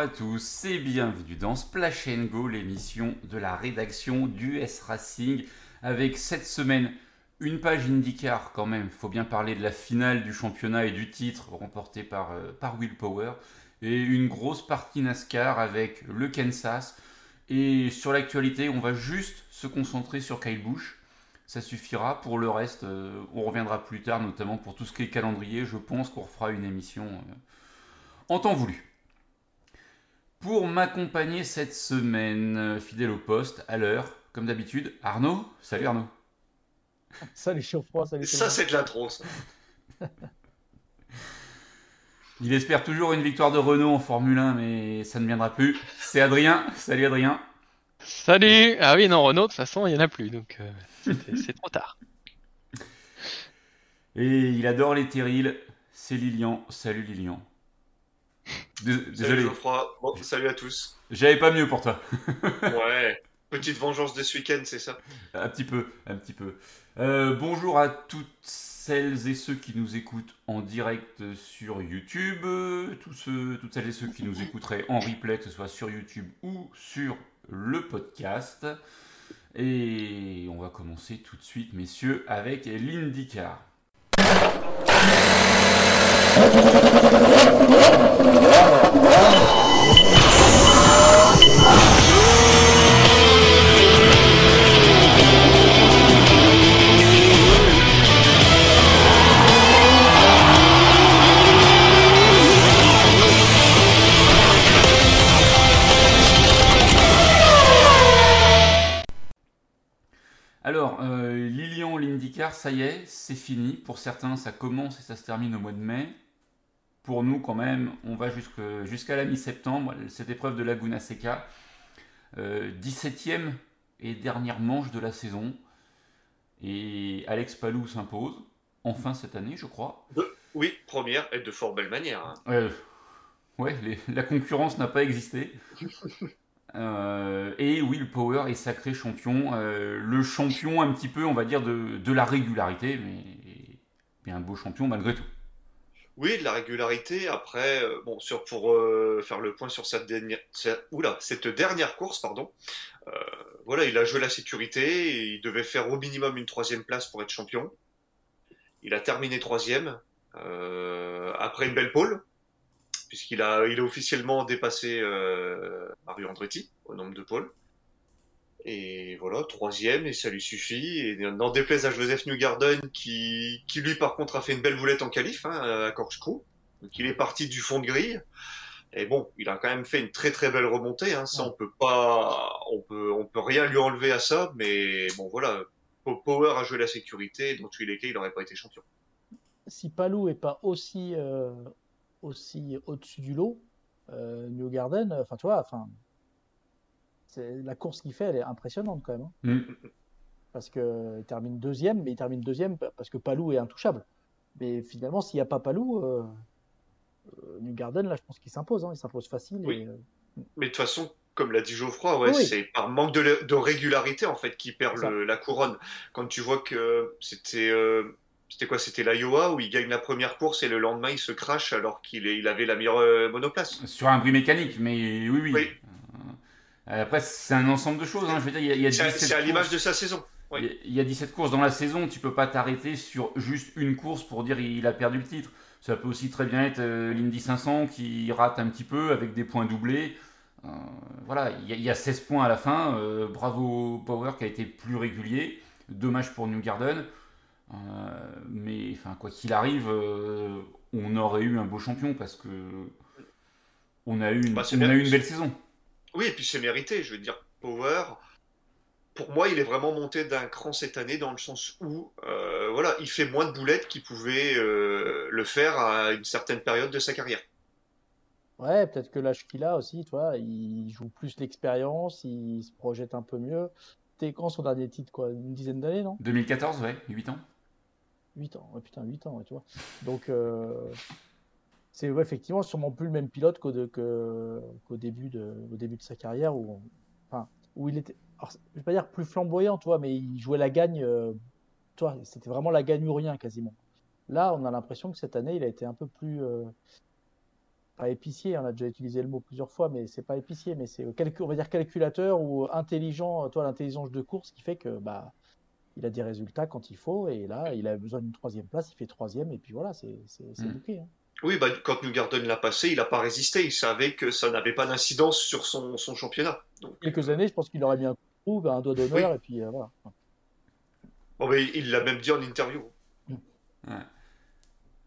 À tous et bienvenue dans Splash Go, l'émission de la rédaction du S Racing, avec cette semaine une page IndyCar quand même. Faut bien parler de la finale du championnat et du titre remporté par, euh, par Will Power, et une grosse partie NASCAR avec le Kansas. Et sur l'actualité, on va juste se concentrer sur Kyle Busch. Ça suffira. Pour le reste, euh, on reviendra plus tard, notamment pour tout ce qui est calendrier. Je pense qu'on refera une émission euh, en temps voulu. Pour m'accompagner cette semaine, euh, fidèle au poste, à l'heure, comme d'habitude, Arnaud. Salut Arnaud. Salut Chaud-Froid, salut. Ça, c'est de l'intro, ça. Il espère toujours une victoire de Renault en Formule 1, mais ça ne viendra plus. C'est Adrien. Salut Adrien. Salut Ah oui, non, Renault, de toute façon, il n'y en a plus, donc euh, c'est- c'est trop tard. Et il adore les terrils. C'est Lilian. Salut Lilian. Dés- Salut Désolé, Geoffroy. Bon, salut à tous. j'avais pas mieux pour toi. Ouais. Petite vengeance de ce week-end, c'est ça? Un petit peu, un petit peu. Euh, bonjour à toutes celles et ceux qui nous écoutent en direct sur YouTube, euh, tous ceux, toutes celles et ceux qui nous écouteraient en replay, que ce soit sur YouTube ou sur le podcast. Et on va commencer tout de suite, messieurs, avec l'IndyCar. Alors, ça y est, c'est fini. Pour certains, ça commence et ça se termine au mois de mai. Pour nous, quand même, on va jusqu'à la mi-septembre. Cette épreuve de Laguna Seca, euh, 17e et dernière manche de la saison. Et Alex Palou s'impose, enfin cette année, je crois. Oui, première, et de fort belle manière. hein. Euh, ouais, les- la concurrence n'a pas existé. Euh, et Will Power est sacré champion. euh, le champion, un petit peu, on va dire, de, de la régularité, mais, un beau champion malgré tout. Oui, de la régularité. Après, euh, bon, sur, pour faire le point sur cette dernière, course, pardon. voilà, il a joué la sécurité. et il devait faire au minimum une troisième place pour être champion. Il a terminé troisième après une belle pole, puisqu'il a, il a officiellement dépassé euh, Mario Andretti au nombre de pôles. Et voilà, troisième, et ça lui suffit. Et n'en déplaise à Joseph Newgarden, qui, qui lui par contre a fait une belle boulette en qualif, hein, à Corkscrew. Donc il est parti du fond de grille. Et bon, il a quand même fait une très très belle remontée. Hein. Ça, on peut pas, on peut, on peut rien lui enlever à ça. Mais bon, voilà, Po- Power a joué la sécurité. Dans tous les cas, il n'aurait pas été champion. Si Palou est pas aussi, euh, aussi au-dessus du lot, euh, New Garden, enfin, tu vois, enfin, c'est- la course qu'il fait, elle est impressionnante quand même. hein. Mm. Parce qu'il termine deuxième, mais il termine deuxième parce que Palou est intouchable. Mais finalement, s'il n'y a pas Palou, euh, euh, New Garden, là, je pense qu'il s'impose. hein. Il s'impose facile. Oui. et, euh, Mais de toute façon, comme l'a dit Geoffroy, ouais, Oui. c'est par manque de, de régularité en fait qui perd le- la couronne. Quand tu vois que c'était euh, c'était quoi C'était l'Iowa où il gagne la première course et le lendemain il se crache alors qu'il il avait la meilleure euh, monoplace? Sur un bruit mécanique, mais oui, oui. Oui. Euh, après, c'est un ensemble de choses. hein. Je veux dire, il y a, C'est à- 17 c'est à l'image de sa saison. Oui. Il y a- Il y a 17 courses dans la saison, tu peux pas t'arrêter sur juste une course pour dire il a perdu le titre. Ça peut aussi très bien être euh, l'Indy 500 qui rate un petit peu avec des points doublés. Euh, voilà, il y, a- il y a 16 points à la fin. euh, bravo Power qui a été plus régulier. Dommage pour New Garden. Euh, mais enfin, quoi qu'il arrive, euh, on aurait eu un beau champion parce que on a eu une, Bah, on a eu une belle saison. Oui, et puis c'est mérité. Je veux dire, Power, pour moi, il est vraiment monté d'un cran cette année dans le sens où, euh, voilà, il fait moins de boulettes qu'il pouvait euh, le faire à une certaine période de sa carrière. Ouais, peut-être que l'âge qu'il a aussi, tu vois, il joue plus l'expérience, il se projette un peu mieux. C'était quand son dernier titre, quoi? Une dizaine d'années, non? 2014, ouais, 8 ans. 8 ans, ouais, putain, 8 ans, tu vois. Donc, euh, c'est effectivement sûrement plus le même pilote qu'au début de, au début de sa carrière où, enfin, où il était, alors, je vais pas dire plus flamboyant, tu mais il jouait la gagne, euh, tu vois, c'était vraiment la gagne ou rien quasiment. Là, on a l'impression que cette année, il a été un peu plus, euh, pas épicier, on a déjà utilisé le mot plusieurs fois, mais c'est pas épicier, mais c'est on va dire calculateur ou intelligent, toi l'intelligence de course qui fait que bah il a des résultats quand il faut et là il a besoin d'une troisième place, il fait troisième et puis voilà, c'est c'est Mm. bouclé, hein. Oui, bah, quand New Garden l'a passé, il n'a pas résisté. Il savait que ça n'avait pas d'incidence sur son, son championnat. Donc, Quelques années, je pense qu'il aurait mis un coup, un doigt d'honneur et puis euh, voilà. bon, mais il l'a même dit en interview.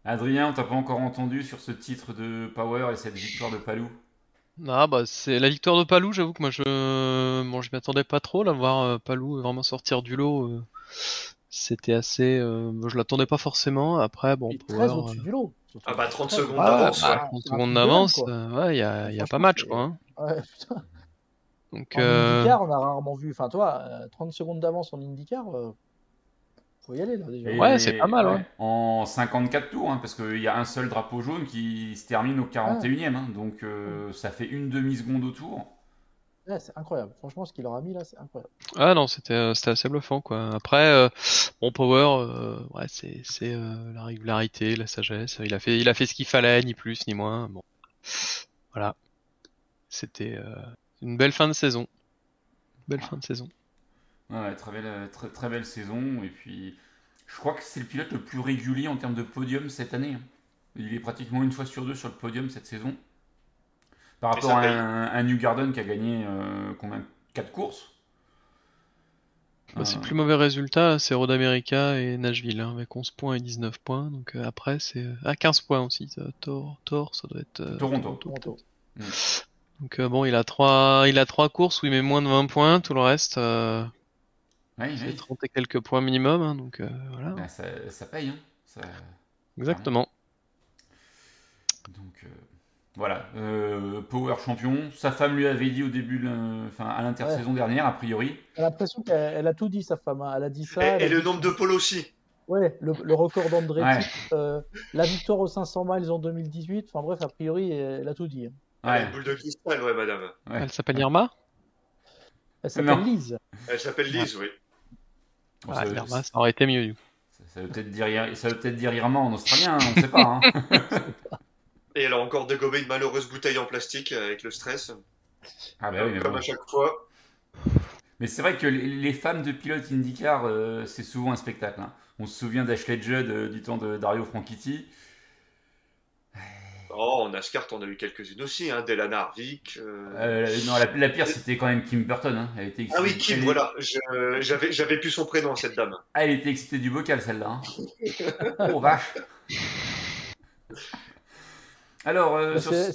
Adrien, on t'a pas encore entendu sur ce titre de Power et cette victoire de Palou? Ah bah c'est la victoire de Palou, j'avoue que moi je bon je m'y attendais pas trop là voir euh, Palou vraiment sortir du lot. euh, C'était assez euh, je l'attendais pas forcément. Après bon Il est Power, très euh, au-dessus du lot. surtout. Ah bah 30 Très- secondes ah, d'avance, bah, ouais. 30 c'est un secondes d'avance, quoi. euh, ouais, il y a, il y a pas Franchement, match c'est- quoi. hein. Ouais, putain. Donc En euh, IndyCar, on a rarement vu. Enfin, toi, euh, 30 secondes d'avance en IndyCar, euh, faut y aller là déjà. Et- Ouais, c'est pas mal, ouais. En 54 tours, hein, parce qu'il y a un seul drapeau jaune qui se termine au 41e. hein, donc euh, ça fait une demi-seconde au tour. Ouais, c'est incroyable. Franchement, ce qu'il leur a mis là, c'est incroyable. ah non c'était euh, c'était assez bluffant quoi. Après euh, bon Power euh, ouais c'est c'est euh, la régularité, la sagesse. Il a fait il a fait ce qu'il fallait ni plus ni moins. Bon voilà c'était euh, une belle fin de saison. Belle fin de saison. Ouais, très belle, très, très belle saison. Et puis, je crois que c'est le pilote le plus régulier en termes de podium cette année. hein. Il est pratiquement une fois sur deux sur le podium cette saison. Par rapport à un, un New Garden qui a gagné euh, combien 4 courses Bah, c'est Euh, le plus mauvais résultat, là, c'est Road America et Nashville, hein, avec 11 points et 19 points. Donc euh, après, c'est. Ah, 15 points aussi. ça, Thor, Thor, ça doit être. euh, Toronto. Toronto. Donc euh, bon, il a trois, il a trois courses où il met moins de 20 points, tout le reste, euh, ouais, c'est ouais. 30 et quelques points minimum. hein, donc euh, voilà. Ben, ça, ça paye. hein. Ça- Exactement. Voilà, Euh, Power champion. Sa femme lui avait dit au début, de enfin à l'intersaison dernière, a priori. J'ai l'impression qu'elle elle a tout dit, sa femme. hein. Elle a dit ça. Et, elle le dit- nombre de pôles aussi. Ouais, le, le record d'Andretti, Ouais. euh, la victoire aux 500 miles en 2018. Enfin bref, a priori, elle a tout dit. hein. Ouais, une boule de cristal, ouais, madame. ouais. Elle s'appelle Irma? Elle s'appelle Non. Lise. Elle s'appelle Lise, oui. Bon, Ah, ça, Irma, ça aurait été mieux. ça- ça veut peut-être dire, ça veut peut-être dire Irma en australien, hein, on ne sait pas. hein. Et elle a encore dégommé une malheureuse bouteille en plastique avec le stress. Ah bah oui, mais comme bon. à chaque fois. Mais c'est vrai que les, femmes de pilotes IndyCar, euh, c'est souvent un spectacle. hein. On se souvient d'Ashley Judd euh, du temps de Dario Franchitti. Oh, en NASCAR, on a eu quelques-unes aussi, hein. Delana Harvick. euh. Euh, non, la, la pire, c'était quand même Kim Burton. hein. Elle était Ah oui, Kim, elle- voilà. J'avais plus son prénom, cette dame. Ah, elle était excitée du bocal, celle-là. hein. oh vache. Alors, euh, sur- C'est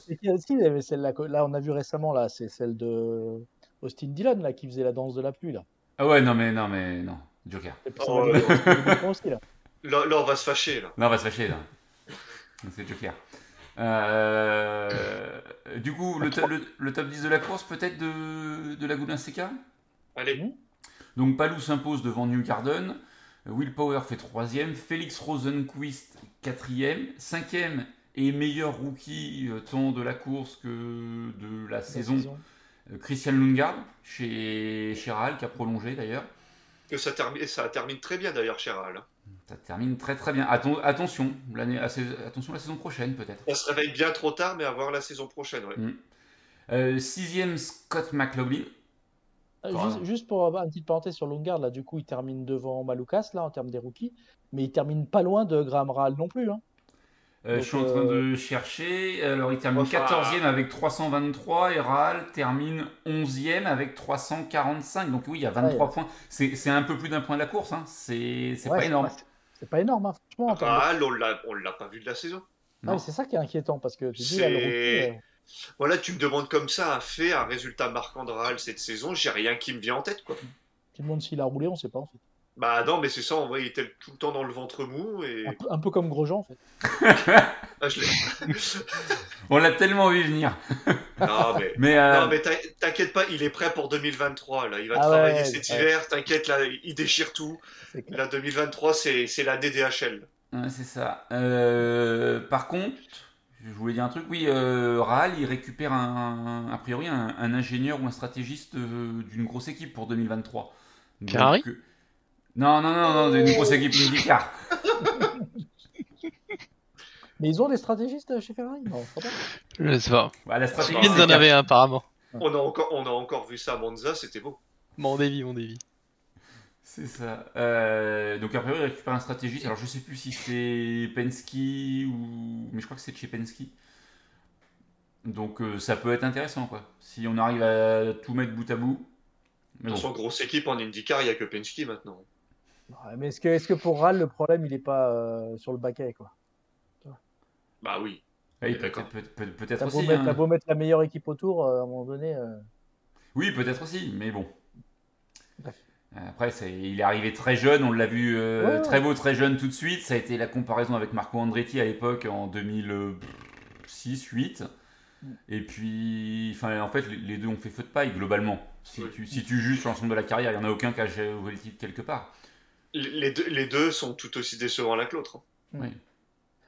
celle-là, là, on a vu récemment, là, c'est celle de Austin Dillon, là, qui faisait la danse de la pluie, là. ah ouais, non mais non mais non, Joker. Oh, aussi, là. Là, là, on va se fâcher, là. Non, on va se fâcher là. C'est Joker. Euh, du coup, le, to- le- le top 10 de la course, peut-être de, de la Goulin CK Allez. Donc Palou s'impose devant New Garden, Will Power fait troisième, Félix Rosenquist quatrième, cinquième et meilleur rookie euh, tant de la course que de la saison, euh, Christian Lundgaard chez, chez Ral, qui a prolongé d'ailleurs. Que ça, termine, ça termine très bien, d'ailleurs, chez Ral. Ça termine très très bien. Atten- attention, attention la saison prochaine peut-être. Ça se réveille bien trop tard, mais à voir la saison prochaine, ouais. Euh, sixième Scott McLaughlin. Euh. Juste, juste pour avoir une petite parenthèse sur Longard, là, du coup, il termine devant Maloukas, là, en termes des rookies, mais il termine pas loin de Graham Rahal non plus, hein. Euh, Donc, je suis en train de chercher. Alors, il termine Enfin- 14e avec 323 et Rahal termine 11e avec 345. Donc, oui, il y a 23 Ouais. points. C'est un peu plus d'un point de la course. Hein. C'est Ouais, pas énorme. c'est- pas énorme, hein, franchement. Ral, on l'a pas vu de la saison. Ah, Non. c'est ça qui est inquiétant, parce que tu dis, là, le C'est- rookie, euh, Voilà, tu me demandes comme ça un fait, un résultat marquant de Ral cette saison, j'ai rien qui me vient en tête, quoi. tout le monde s'il a roulé, on sait pas, en fait. Bah non, mais c'est ça, en vrai, il était tout le temps dans le ventre mou et. Un peu, un peu comme Grosjean, en fait. Ah, On l'a tellement vu venir. non, mais. Mais, euh, Non, mais t'in- t'inquiète pas, il est prêt pour 2023. Là, il va Ah travailler ouais, cet ouais. hiver. T'inquiète, là, il déchire tout. Là, 2023, c'est c'est l'année DHL. ouais, c'est ça. Euh, par contre, je voulais dire un truc. Oui, euh, Rahal, il récupère un, a priori un, un ingénieur ou un stratégiste euh, d'une grosse équipe pour 2023. Donc, Ferrari? Euh, Non, non, non, non, d'une grosse équipe IndyCar. Mais ils ont des stratégistes chez Ferrari? Non, je crois pas. Je sais pas. Bah, la stratégie, Ils en avaient un apparemment. On a encore, on a encore vu ça à Monza, c'était beau. Mon dévi, mon dévi. C'est ça. Euh, donc après, il récupère un stratégiste. Alors je sais plus si c'est Penske ou. Mais je crois que c'est de chez Penske. Donc euh, ça peut être intéressant quoi. Si on arrive à tout mettre bout à bout. Mais Dans bon. son grosse équipe en IndyCar, il n'y a que Penske maintenant. Ouais, mais est-ce que, est que pour Ral, le problème, il est pas euh, sur le baquet quoi? Bah oui. Oui, D'accord. peut-être peut, peut, beau, aussi. mettre- hein. t'as beau mettre la meilleure équipe autour, euh, à un moment donné. euh, Oui, peut-être aussi, mais bon. Bref. Après, il est arrivé très jeune, on l'a vu euh, Ouais, très beau, très jeune tout de suite. Ça a été la comparaison avec Marco Andretti à l'époque en 2006-8. Mm. Et puis, enfin, en fait, les- deux ont fait feu de paille globalement. Si, Oui. tu, si tu juges sur l'ensemble de la carrière, il n'y en a aucun qui a joué le titre quelque part. Les deux, les deux sont tout aussi décevants l'un que l'autre. hein. Oui,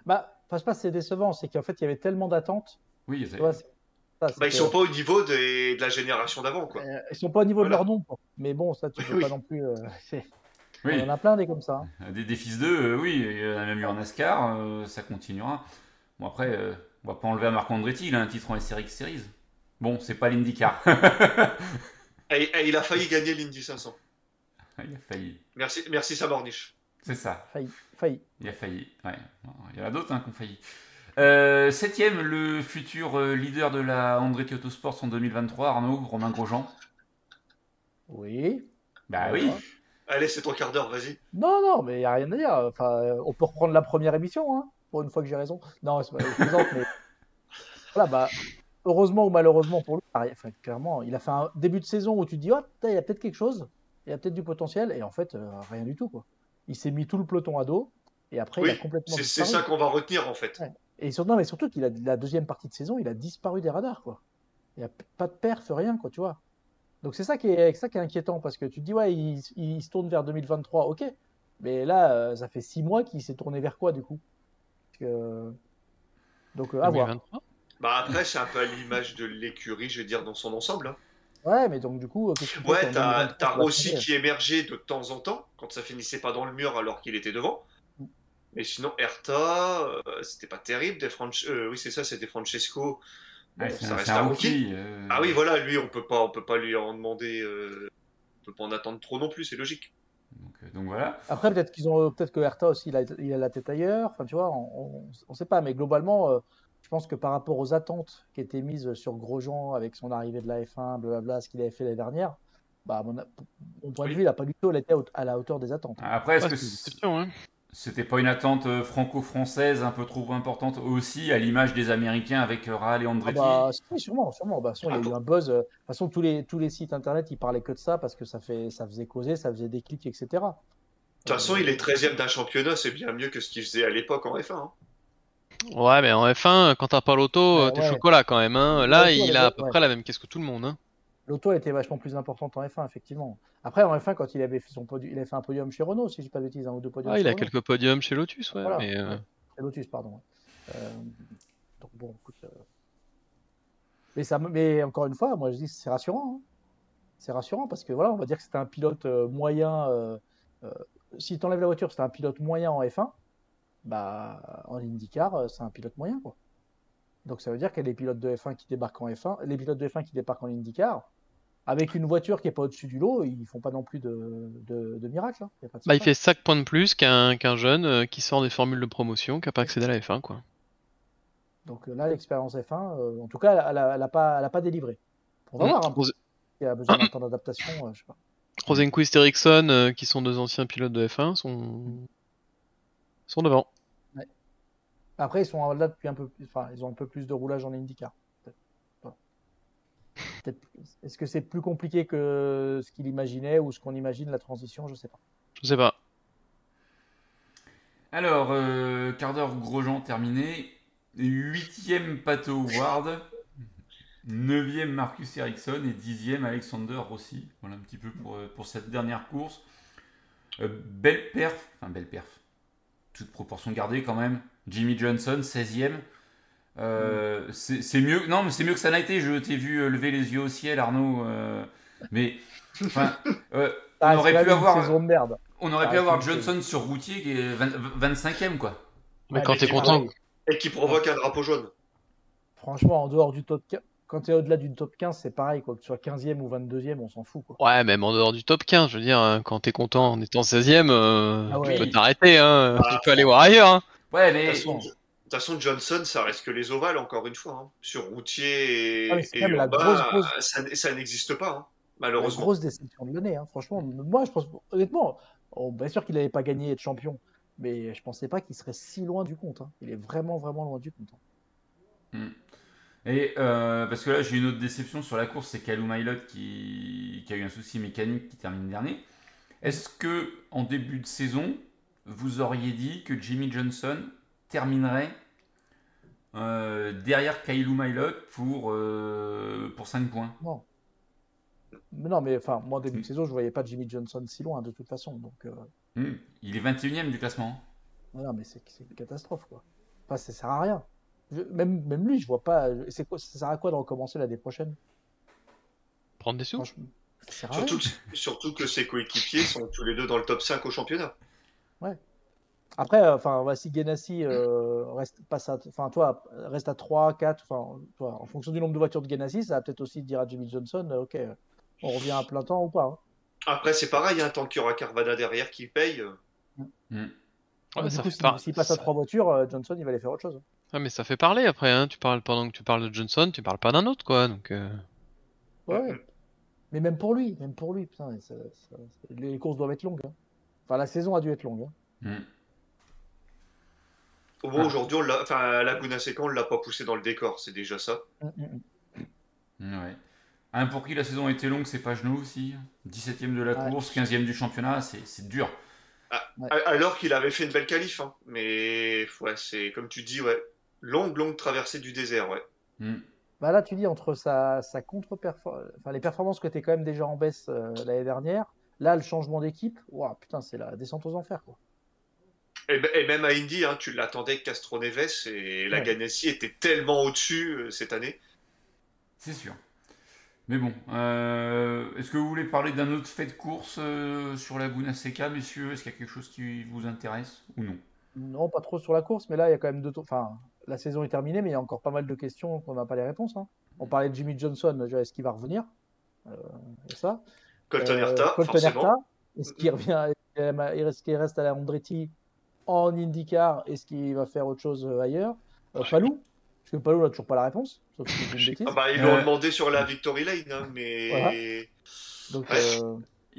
Bah, pas c'est décevant, c'est qu'en fait, il y avait tellement d'attentes. oui c'est- ça, Bah, ils sont pas au niveau des- de la génération d'avant, quoi. euh, ils sont pas au niveau Voilà. de leur nom. quoi. Mais bon, ça, tu peux Oui. pas non plus. euh, oui. On en a plein des comme ça. hein. Des, des fils d'eux, euh, oui, il y en a même eu en NASCAR, euh, ça continuera. Bon, après, euh, on va pas enlever à Marco Andretti, il a un titre en SRX Series. Bon, c'est pas l'IndyCar. Et, et il a failli gagner l'Indy 500. il a failli. Merci, merci Saborniche. C'est ça. Failli. failli. Il a failli. Ouais. Il y en a d'autres hein, qui ont failli. Euh, septième, le futur euh, leader de la Andretti Autosports en 2023, Arnaud Romain Grosjean? Oui. Bah oui. Allez, c'est ton quart d'heure, vas-y. Non, non, mais il n'y a rien à dire. Enfin, euh, on peut reprendre la première émission, hein, pour une fois que j'ai raison. Non, c'est pas, plaisante, mais voilà, bah, heureusement ou malheureusement pour lui, enfin, clairement, il a fait un début de saison où tu te dis, oh, il y a peut-être quelque chose, il y a peut-être du potentiel, et en fait, euh, rien du tout, quoi. Il s'est mis tout le peloton à dos, et après, il a Oui, complètement c'est ça qu'on va retenir, en fait. Ouais. Et surtout, non, mais surtout qu'il a la deuxième partie de saison, il a disparu des radars, quoi. Il n'y a pas de perf, rien, quoi, tu vois. Donc c'est ça qui est, ça qui est inquiétant, parce que tu te dis, ouais, il, il se tourne vers 2023, ok. Mais là, euh, ça fait six mois qu'il s'est tourné vers quoi, du coup? Donc, euh, à voir. 2023 Bah après, c'est un peu à l'image de l'écurie, je vais dire, dans son ensemble. hein. Ouais, mais donc, du coup, euh, tu Ouais, t'as 2023, t'as tu vas Rossi qui émergeait de temps en temps, quand ça finissait pas dans le mur alors qu'il était devant. Mais sinon, Erta, euh, c'était pas terrible. Des Franch- euh, oui, c'est ça, c'était Francesco. Bon, Ouais, c'est ça un, reste un rookie. rookie. euh, Ah oui, voilà, lui, on peut pas, on peut pas lui en demander, euh, on peut pas en attendre trop non plus, c'est logique. Donc, euh, donc voilà. Après, peut-être qu'ils ont, peut-être que Hertha aussi, il a, il a la tête ailleurs. Enfin, tu vois, on ne sait pas. Mais globalement, euh, pense que par rapport aux attentes qui étaient mises sur Grosjean avec son arrivée de la F1, blablabla, ce qu'il avait fait l'année dernière, bah, mon, mon point de Oui. vue, il n'a pas du tout été à la hauteur des attentes. Après, est-ce Ouais, que hein. c'était pas une attente euh, franco-française un peu trop importante aussi, à l'image des Américains avec euh, Rahal et Ah Andretti bah, si, sûrement, sûrement. Bah, sinon, il y a Ah eu un buzz. euh, De toute façon, tous les, tous les sites internet, ils parlaient que de ça parce que ça, fait, ça faisait causer, ça faisait des clics, etc. De toute façon, il est 13 d'un championnat, c'est bien mieux que ce qu'il faisait à l'époque en F1. hein. Ouais, mais en F1, quand t'as pas l'auto, Ouais, euh, t'es ouais. chocolat quand même. Hein. Là, il a à peu près la même caisse que tout le monde. Hein. L'auto était vachement plus importante en F1, effectivement. Après, en F1, quand il avait fait, son podium, il avait fait un podium chez Renault, si je dis pas de bêtises, un ou deux podiums Ah, chez il a Renault. quelques podiums chez Lotus, ouais. Voilà. Mais, euh, Chez Lotus, pardon. Euh, donc bon, écoute. euh, Mais, ça, mais encore une fois, moi je dis que c'est rassurant. hein. C'est rassurant parce que voilà, on va dire que c'était un pilote moyen. Si tu enlèves la voiture, c'était un pilote moyen en F1. Bah, en IndyCar, euh, c'est un pilote moyen, quoi. Donc ça veut dire que les pilotes de F1 qui débarquent en F1, les pilotes de F1 qui débarquent en IndyCar, avec une voiture qui est pas au-dessus du lot, ils font pas non plus de, de, de miracle. hein. Y a pas de bah, il fait 5 points de plus qu'un jeune euh, qui sort des formules de promotion, qui a pas accédé à la F1, quoi. Donc euh, là, l'expérience F1, euh, en tout cas, elle n'a pas, elle a pas délivré. On va Mm. voir, hein, Rose- s'il y a besoin d'un temps d'adaptation, euh, je sais pas. Rosenquist et Ericsson, euh, qui sont deux anciens pilotes de F1, sont, sont devant. Après, ils sont là depuis un peu plus, enfin, ils ont un peu plus de roulage en IndyCar. Est-ce que c'est plus compliqué que ce qu'il imaginait ou ce qu'on imagine la transition? Je sais pas. Je sais pas. Alors, euh, quart d'heure Grosjean terminé. Huitième Pato Ward. Neuvième Marcus Ericsson et dixième Alexander Rossi. Voilà un petit peu pour, euh, pour cette dernière course. Euh, belle perf, enfin belle perf. Toute proportion gardée quand même. Jimmy Johnson, 16e. Euh, c'est c'est mieux, non, mais c'est mieux que ça n'a été. Je t'ai vu euh, lever les yeux au ciel, Arnaud. euh, mais enfin, euh, on Ah, aurait c'est pu avoir, saison de merde. on aurait Ah, pu avoir Johnson sur routier qui est 20 25e quoi. Mais Ouais, quand t'es content. Et qui provoque un drapeau jaune. Franchement, en dehors du top 15, quand tu es au-delà du top 15, c'est pareil, quoi. Que tu sois 15e ou 22e, on s'en fout, quoi. Ouais, même en dehors du top 15, je veux dire, hein, quand t'es content en étant 16e, euh, Ah ouais. tu peux t'arrêter, hein. Ah, tu peux aller voir ailleurs, hein. Ouais, De mais toute façon, de toute façon, Johnson, ça reste que les ovales, encore une fois. hein. Sur routier et, Ah, et la urbain, grosse, grosse- ça, ça n'existe pas, hein, La malheureusement. grosse déception de l'année, hein. franchement. Moi, je pense, honnêtement, oh, bien sûr qu'il n'avait pas gagné et être champion, mais je pensais pas qu'il serait si loin du compte. hein. Il est vraiment, vraiment loin du compte. hein. Et euh, parce que là, j'ai une autre déception sur la course, c'est Kalou Mailot qui, qui a eu un souci mécanique qui termine dernier. Est-ce que en début de saison, vous auriez dit que Jimmy Johnson terminerait euh, derrière Kailou Mailot pour, euh, pour 5 points? Non. Mais non, mais enfin, moi, en début Mm. de saison, je voyais pas Jimmy Johnson si loin, de toute façon. Donc, Hmm, Il est 21ème du classement. non, mais c'est c'est une catastrophe, quoi. Enfin, ça sert à rien. Je- même, même lui, je vois pas. C'est quoi, ça sert à quoi de recommencer l'année prochaine? Prendre des sous? Surtout que, surtout que ses coéquipiers sont tous les deux dans le top 5 au championnat. Après, euh, enfin, voici Ganassi euh, reste passe à, enfin, toi, reste à 3, 4, enfin, toi, en fonction du nombre de voitures de Ganassi, ça va peut-être aussi dire à Jimmy Johnson, euh, ok, euh, on revient à plein temps ou pas. hein. Après, c'est pareil, hein, tant qu'il y aura Carvana derrière qui paye. euh. Ouais, du ça coup, fait s'il passe à ça- 3 voitures, euh, Johnson, il va aller faire autre chose. Ah, mais ça fait parler après, hein. Tu parles pendant que tu parles de Johnson, tu parles pas d'un autre, quoi. Donc, euh, Ouais, ouais. Mais même pour lui, même pour lui, putain, ça- ça- les courses doivent être longues. hein. Enfin, la saison a dû être longue. hein. Hmm. Au moins, Ah. aujourd'hui, on l'a- enfin, à Laguna Seca, on ne l'a pas poussé dans le décor, c'est déjà ça. Mm, mm, mm. Ouais. Un pour qui la saison a été longue, c'est Pagenaud aussi. 17ème de la Ouais. course, 15ème du championnat, c'est c'est dur. A- Alors qu'il avait fait une belle qualif. hein. Mais ouais, c'est comme tu dis, ouais, longue, longue traversée du désert, ouais. Hmm. Bah là, tu dis entre sa, sa contre enfin, les performances que tu es quand même déjà en baisse euh, l'année dernière, là, le changement d'équipe, ouah, putain, c'est la descente aux enfers. Quoi. Et, même à Indy, hein, tu l'attendais Castro Neves et la Ouais. Ganassi était tellement au-dessus euh, cette année. C'est sûr. Mais bon, euh, est-ce que vous voulez parler d'un autre fait de course euh, sur la Laguna Seca, messieurs? Est-ce qu'il y a quelque chose qui vous intéresse ou non? Non, pas trop sur la course, mais là, il y a quand même deux tours. Enfin, la saison est terminée, mais il y a encore pas mal de questions qu'on n'a pas les réponses. hein. On parlait de Jimmy Johnson, est-ce qu'il va revenir? Euh, et ça. Colton Euh, Herta, Colton forcément. Herta, est-ce qu'il revient, est-ce qu'il reste à la Andretti en IndyCar? Est-ce qu'il va faire autre chose euh, ailleurs? Euh, Palou? Parce que Palou n'a toujours pas la réponse, sauf. Ah bah, ils Euh, l'ont demandé sur la Victory Lane, hein, mais Voilà. Donc, Ouais. euh,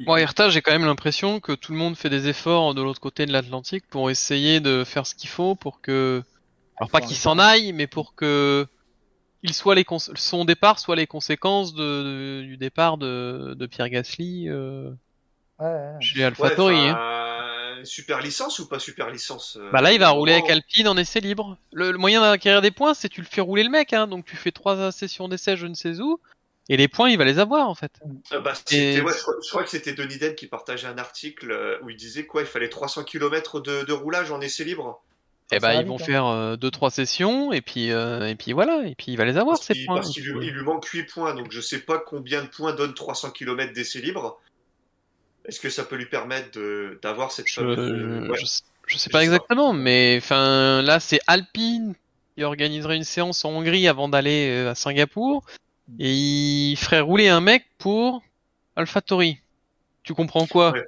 Moi, Herta, j'ai quand même l'impression que tout le monde fait des efforts de l'autre côté de l'Atlantique pour essayer de faire ce qu'il faut pour que, alors pas qu'il s'en aille, mais pour que il soit les cons- son départ soit les conséquences de, de- du départ de, de Pierre Gasly euh, ouais, ouais. chez Ouais, AlphaTauri. hein. enfin, super licence ou pas super licence euh, Bah là, il va rouler avec Alpine en essai libre. Le, le moyen d'acquérir des points, c'est tu le fais rouler le mec, hein. Donc tu fais trois sessions d'essai, je ne sais où, et les points, il va les avoir en fait. Euh, bah, c'était- Et- ouais, je, crois, je crois que c'était Denis Den qui partageait un article euh, où il disait quoi Il fallait 300 km de, de roulage en essai libre. Bah va ils vont hein. faire euh, deux trois sessions, et puis euh, et puis voilà, et puis il va les avoir Parce ces points. parce qu'il lui, il lui manque 8 points, donc je sais pas combien de points donne 300 km d'essai libre. Est-ce que ça peut lui permettre de- d'avoir cette Je, ouais. je, sais- je sais Je pas sais exactement, mais enfin là c'est Alpine qui organiserait une séance en Hongrie avant d'aller euh, à Singapour et il ferait rouler un mec pour AlphaTauri. Tu comprends quoi? Ouais.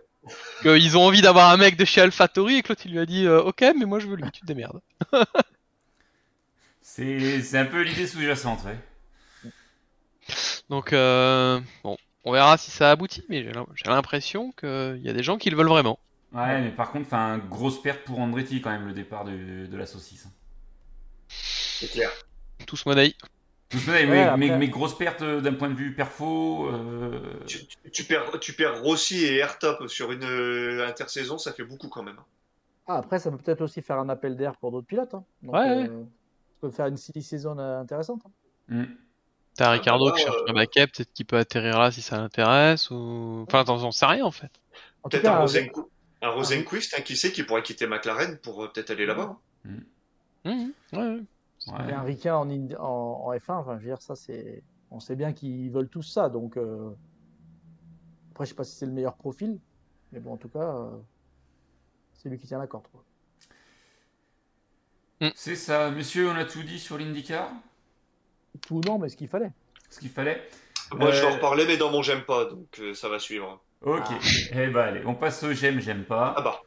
Qu'ils ont envie d'avoir un mec de chez AlphaTauri et que l'autre il lui a dit euh, ok mais moi je veux lui, tu te démerdes. C'est c'est un peu l'idée sous-jacente, ouais. Donc euh, bon, on verra si ça aboutit, mais j'ai l'im- j'ai l'impression qu'il y a des gens qui le veulent vraiment. Ouais, mais par contre, enfin, grosse perte pour Andretti quand même le départ de, de la saucisse. C'est clair. Tous modèles. Ouais, mais, après- mais- mais grosse perte euh, d'un point de vue perfo. euh, Tu, tu- tu perds, tu perds Rossi et Airtop sur une euh, intersaison, ça fait beaucoup quand même. Ah, après, ça peut peut-être aussi faire un appel d'air pour d'autres pilotes. hein. Donc, Ouais, ouais. euh, ça peut faire une silly saison euh, intéressante. hein. hmm. T'as Ah, Ricardo qui cherche euh, un backup, peut-être qu'il peut atterrir là si ça l'intéresse, ou... Enfin, t'en j'en sais rien en fait. En Peut-être un, Rosenqu- un Rosenquist, hein, qui sait, qui pourrait quitter McLaren pour euh, peut-être aller là-bas. Mhm. Ouais, ouais. Ouais. Et un Ricain en, Ind- en, en F1, enfin, je veux dire, ça, c'est. On sait bien qu'ils veulent tous ça, donc. euh, Après, je sais pas si c'est le meilleur profil, mais bon, en tout cas, euh, c'est lui qui tient la corde. quoi. C'est ça, monsieur, on a tout dit sur l'IndyCar? Tout non, mais ce qu'il fallait. Ce qu'il fallait Moi, je vais Euh, en reparler, mais dans mon j'aime pas, donc euh, ça va suivre. Ok, Ah. eh ben allez, on passe au j'aime, j'aime pas. Ah bah,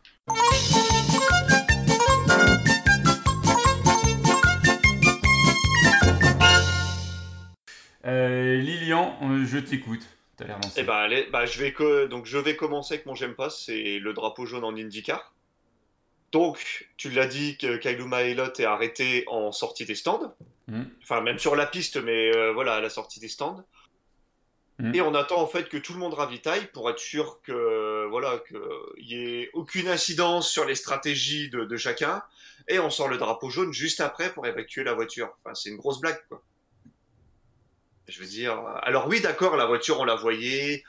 Euh, Lilian, je t'écoute. T'as l'air lancé. eh ben, allez, bah, je vais que, donc je vais commencer avec mon j'aime pas, c'est le drapeau jaune en IndyCar. Donc, tu l'as dit que Kailuma Elot est arrêté en sortie des stands. Hmm. Enfin, même sur la piste, mais euh, voilà, à la sortie des stands. Mm. Et on attend en fait que tout le monde ravitaille pour être sûr que voilà qu'il y ait aucune incidence sur les stratégies de, de chacun. Et on sort le drapeau jaune juste après pour évacuer la voiture. Enfin, c'est une grosse blague, quoi. Je veux dire. Alors oui, d'accord, la voiture, on la voyait.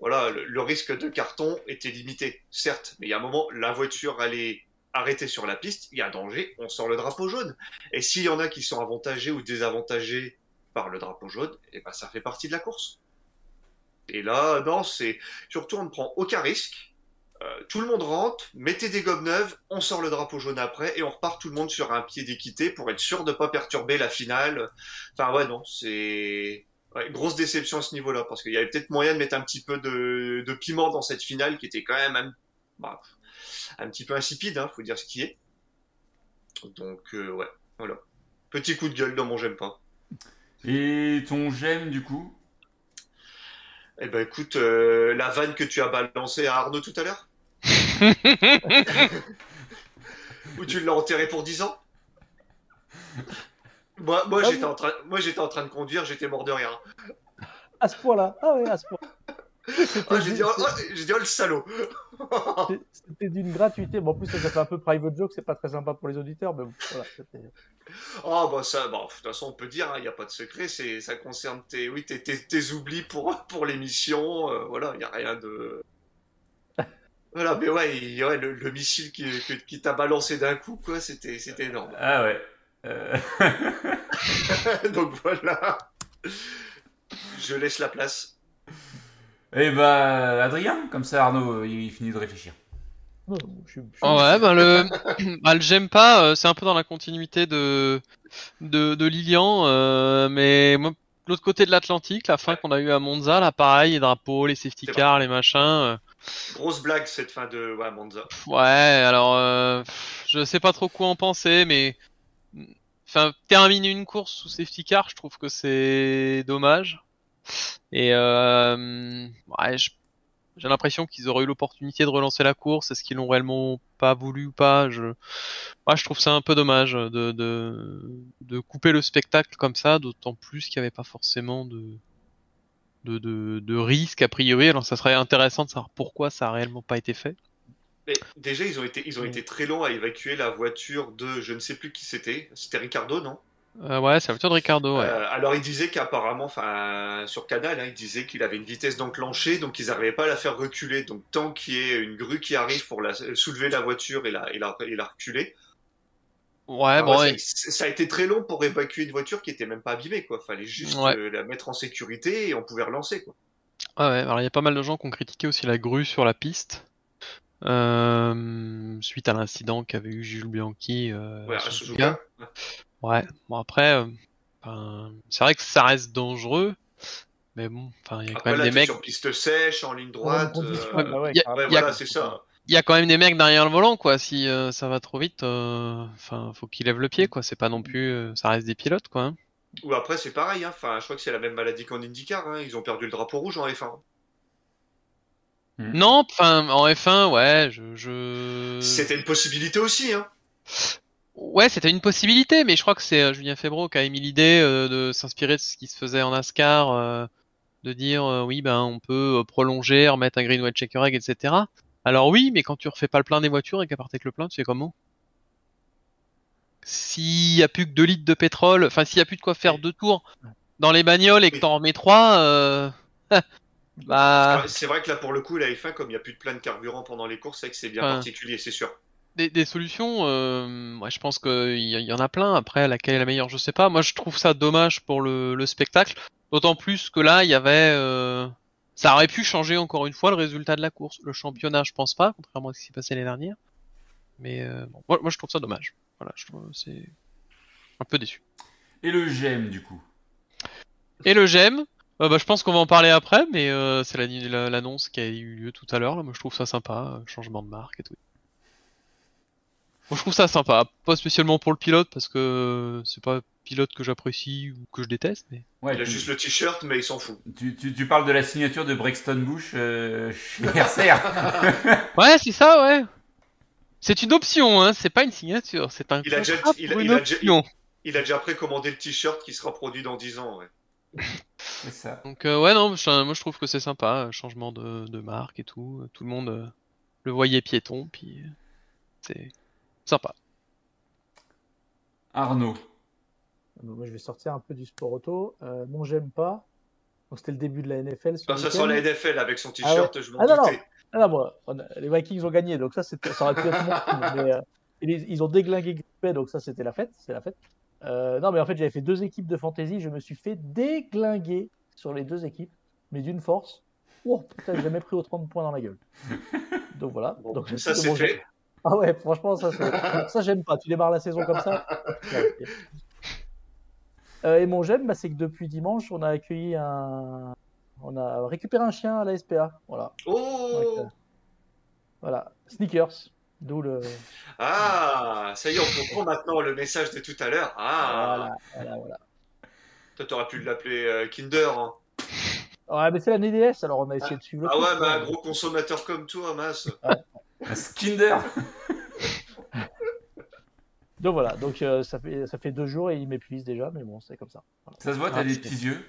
Voilà, le, risque de carton était limité, certes. Mais il y a un moment, la voiture allait arrêter sur la piste. Il y a danger, on sort le drapeau jaune. Et s'il y en a qui sont avantagés ou désavantagés par le drapeau jaune, et ben ça fait partie de la course. Et là, non, c'est surtout on ne prend aucun risque. Euh, tout le monde rentre, mettez des gommes neuves, on sort le drapeau jaune après et on repart tout le monde sur un pied d'équité pour être sûr de pas perturber la finale. Enfin ouais, non, c'est ouais, grosse déception à ce niveau-là parce qu'il y avait peut-être moyen de mettre un petit peu de, de piment dans cette finale qui était quand même un, bah, un petit peu insipide, hein, faut dire ce qui est. Donc euh, ouais, voilà. Petit coup de gueule dans mon j'aime pas. Et ton j'aime du coup? Eh ben écoute, euh, la vanne que tu as balancée à Arnaud tout à l'heure? Ou tu l'as enterré pour 10 ans Moi, moi Ah j'étais en train, moi en train de conduire, j'étais mort de rire. À ce point-là. Ah oui, à ce point. Ah, j'ai dit, oh, oh, j'ai dit, oh, le salaud C'était- d'une gratuité. Bon, en plus, ça fait un peu private joke, c'est pas très sympa pour les auditeurs, mais voilà. Oh bah ça, bon, de toute façon on peut dire, il n'y a pas de secret, ça concerne tes, oui, tes, tes, tes oublis pour, pour l'émission, euh, voilà, il n'y a rien de... Voilà, mais ouais, il- le, le missile qui, t'a balancé d'un coup, quoi, c'était, c'était énorme. Ah ouais. Euh, Donc voilà. Je laisse la place. Eh bah, Adrien, comme ça Arnaud, il finit de réfléchir. Je je suis- Oh ouais, bah le, bah, le j'aime pas, euh, c'est un peu dans la continuité de de, de Lilian, euh, mais moi, l'autre côté de l'Atlantique, la fin qu'on a eu à Monza, là pareil, les drapeaux, les safety cars, les machins. euh, Grosse blague cette fin de ouais, Monza. pff, ouais, alors euh, pff, je sais pas trop quoi en penser, mais enfin terminer une course sous safety car, je trouve que c'est dommage. Et euh, ouais, je- j'ai l'impression qu'ils auraient eu l'opportunité de relancer la course. Est-ce qu'ils l'ont réellement pas voulu ou pas? Je, ouais, je trouve ça un peu dommage de, de, de couper le spectacle comme ça, d'autant plus qu'il n'y avait pas forcément de, de, de, de risque a priori. Alors ça serait intéressant de savoir pourquoi ça a réellement pas été fait. Mais déjà, ils ont été, ils ont été très longs à évacuer la voiture de, je ne sais plus qui c'était. C'était Ricardo, non? Euh, ouais, c'est la voiture de Ricardo. Ouais. Euh, Alors, il disait qu'apparemment, enfin, sur Canal, hein, il disait qu'il avait une vitesse d'enclencher, donc ils n'arrivaient pas à la faire reculer. Donc, tant qu'il y ait une grue qui arrive pour la, soulever la voiture et la, et la, et la reculer, Ouais, bon, ça a été très long pour évacuer une voiture qui était même pas abîmée, quoi. Fallait juste Ouais. euh, la mettre en sécurité et on pouvait relancer, quoi. Ah ouais, alors il y a pas mal de gens qui ont critiqué aussi la grue sur la piste. Euh, suite à l'incident qu'avait eu Jules Bianchi euh, Ouais, à Suzuka. Ouais, bon après, euh, c'est vrai que ça reste dangereux, mais bon, enfin, il y a quand même là, des mecs, sur piste sèche, en ligne droite. c'est ça. il y a quand même des mecs derrière le volant, quoi. Si euh, ça va trop vite, euh, enfin, faut qu'ils lèvent le pied, quoi. C'est pas non plus, euh, ça reste des pilotes, quoi. hein. Ou après, c'est pareil, hein. Enfin, je crois que c'est la même maladie qu'en IndyCar, hein. Ils ont perdu le drapeau rouge en F1. Non, enfin, en F1, ouais, je, je... C'était une possibilité aussi, hein. Ouais, c'était une possibilité, mais je crois que c'est euh, Julien Febro qui a émis l'idée euh, de s'inspirer de ce qui se faisait en NASCAR, euh, de dire euh, oui, ben on peut prolonger, remettre un green white checker egg, etc. Alors oui, mais quand tu refais pas le plein des voitures et qu'à partir avec le plein, tu fais comment? S'il y a plus que 2 litres de pétrole, enfin s'il y a plus de quoi faire deux tours dans les bagnoles et que t'en remets trois, euh... bah C'est vrai que là, pour le coup, la F1, comme il n'y a plus de plein de carburant pendant les courses, c'est que c'est bien particulier, c'est sûr. Des, des solutions, euh, moi je pense qu'il y, y en a plein. Après, laquelle est la meilleure, je sais pas. Moi, je trouve ça dommage pour le, le spectacle. D'autant plus que là, il y avait, euh, ça aurait pu changer encore une fois le résultat de la course. Le championnat, je pense pas, contrairement à ce qui s'est passé l'année dernière. Mais euh, bon, moi, moi, je trouve ça dommage. Voilà, je trouve c'est un peu déçu. Et le GEM du coup? Et le GEM, euh, bah, je pense qu'on va en parler après, mais euh, c'est la- la- l'annonce qui a eu lieu tout à l'heure. là. Moi, je trouve ça sympa, euh, changement de marque et tout. Moi, je trouve ça sympa, pas spécialement pour le pilote parce que c'est pas un pilote que j'apprécie ou que je déteste, mais Ouais, Il a juste le t-shirt, mais il s'en fout. tu, tu- tu parles de la signature de Brexton Bush euh, chez RCR. ouais, c'est ça, ouais. C'est une option, hein. C'est pas une signature, c'est un Il a déjà- il a- il déjà-. Il a déjà précommandé le t-shirt qui sera produit dans 10 ans. Ouais. C'est ça. Donc euh, ouais, non, je- moi je trouve que c'est sympa, changement de, de marque et tout. Tout le monde euh, le voyait piéton, puis euh, c'est sympa. Arnaud. Donc, moi, je vais sortir un peu du sport auto. Euh, mon j'aime pas. Donc c'était le début de la NFL. ce Quand ça sent la NFL avec son t-shirt, je m'en Ah non, non. doutais. Ah non, bon, les Vikings ont gagné, donc ça, ça aurait pu être mon film, mais, euh, ils, ils ont déglingué donc ça, c'était la fête. C'est la fête. Euh, non, mais en fait, j'avais fait deux équipes de fantasy. Je me suis fait déglinguer sur les deux équipes, mais d'une force. Oh putain, j'ai jamais pris autant de points dans la gueule. Donc voilà. Bon, donc, ça, c'est mon fait. Ah ouais, franchement, ça, ça j'aime pas. Tu démarres la saison comme ça. Euh, et mon j'aime, bah, c'est que depuis dimanche, on a accueilli un. On a récupéré un chien à la SPA. Voilà. Oh Donc, euh, voilà. Sneakers. D'où le. Ah, ça y est, on comprend maintenant le message de tout à l'heure. Ah, Voilà, voilà, voilà. toi, t'aurais pu l'appeler euh, Kinder. Hein. Ouais, mais c'est la NDS, alors on a essayé de suivre le Ah ouais, mais quoi. un gros consommateur comme toi, mince. Un Skinder. Donc voilà, donc euh, ça, fait, ça fait deux jours et il m'épuise déjà, mais bon, c'est comme ça. Voilà. Ça se voit, t'as Ah, des petits yeux.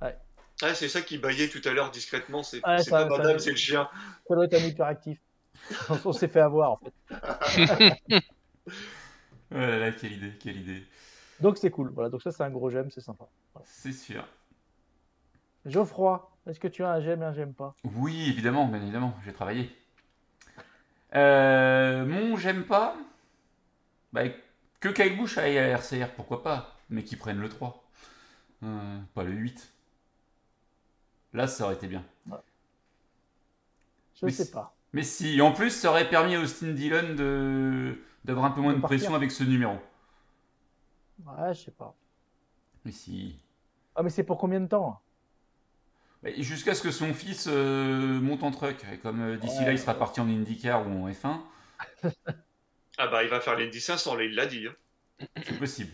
Ah, c'est ça qui baillait tout à l'heure discrètement. C'est Ouais, c'est ça- pas ça- madame, c'est le chien. Ça doit être un hyperactif. on s'est fait avoir en fait. Oh là là, quelle idée, quelle idée. Donc c'est cool. Voilà, donc ça c'est un gros j'aime, c'est sympa. C'est sûr. Geoffroy, est-ce que tu as un j'aime et un j'aime pas? Oui, évidemment, bien évidemment, j'ai travaillé. Euh, mon j'aime pas, bah, que Kyle Busch aille à RCR, pourquoi pas, mais qu'ils prennent le 3, Euh, pas le 8. Là, ça aurait été bien. Je Mais sais pas. Mais si, en plus, ça aurait permis à Austin Dillon de d'avoir un peu moins De pression avec ce numéro. Ouais, je sais pas. Mais si. Ah, mais c'est pour combien de temps? Bah, Jusqu'à ce que son fils euh, monte en truck. Et comme euh, d'ici Ouais, là, il sera parti en IndyCar ou en F1, Ah bah, il va faire l'Indy 500, là, il l'a dit. hein. c'est possible.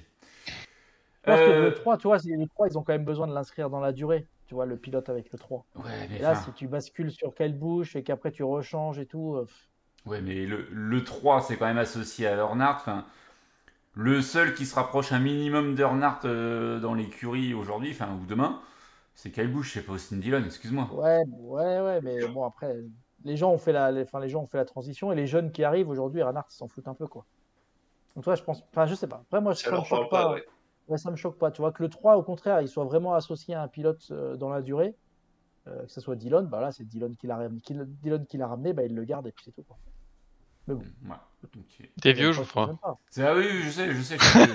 Parce que Euh, le 3, tu vois, le 3, ils ont quand même besoin de l'inscrire dans la durée. Tu vois, le pilote avec le 3. Ouais, mais Et là, si tu bascules sur Busch et qu'après tu rechanges et tout. euh, Ouais, mais le, le 3, c'est quand même associé à Earnhardt. Enfin, le seul qui se rapproche un minimum d'Earnhardt euh, dans l'écurie aujourd'hui, enfin, ou demain, c'est Kyle Busch, c'est pas Austin Dillon, excuse-moi. Ouais, ouais, ouais, mais bon, après, les gens ont fait la, les, enfin, les gens ont fait la transition et les jeunes qui arrivent aujourd'hui, Renard s'en foutent un peu, quoi. Donc, toi, je pense, enfin, je sais pas. Après, moi, Ça ça me choque pas, pas. ouais. Ouais, ça me choque pas. Tu vois, que le 3, au contraire, il soit vraiment associé à un pilote euh, dans la durée, euh, que ce soit Dillon, bah là, c'est Dillon qui l'a ramené, qui- Dillon qui l'a ramené, bah, il le garde et puis c'est tout, quoi. Ouais, ok. T'es vieux, je crois. Ah oui, oui, je sais, je sais, je suis vieux.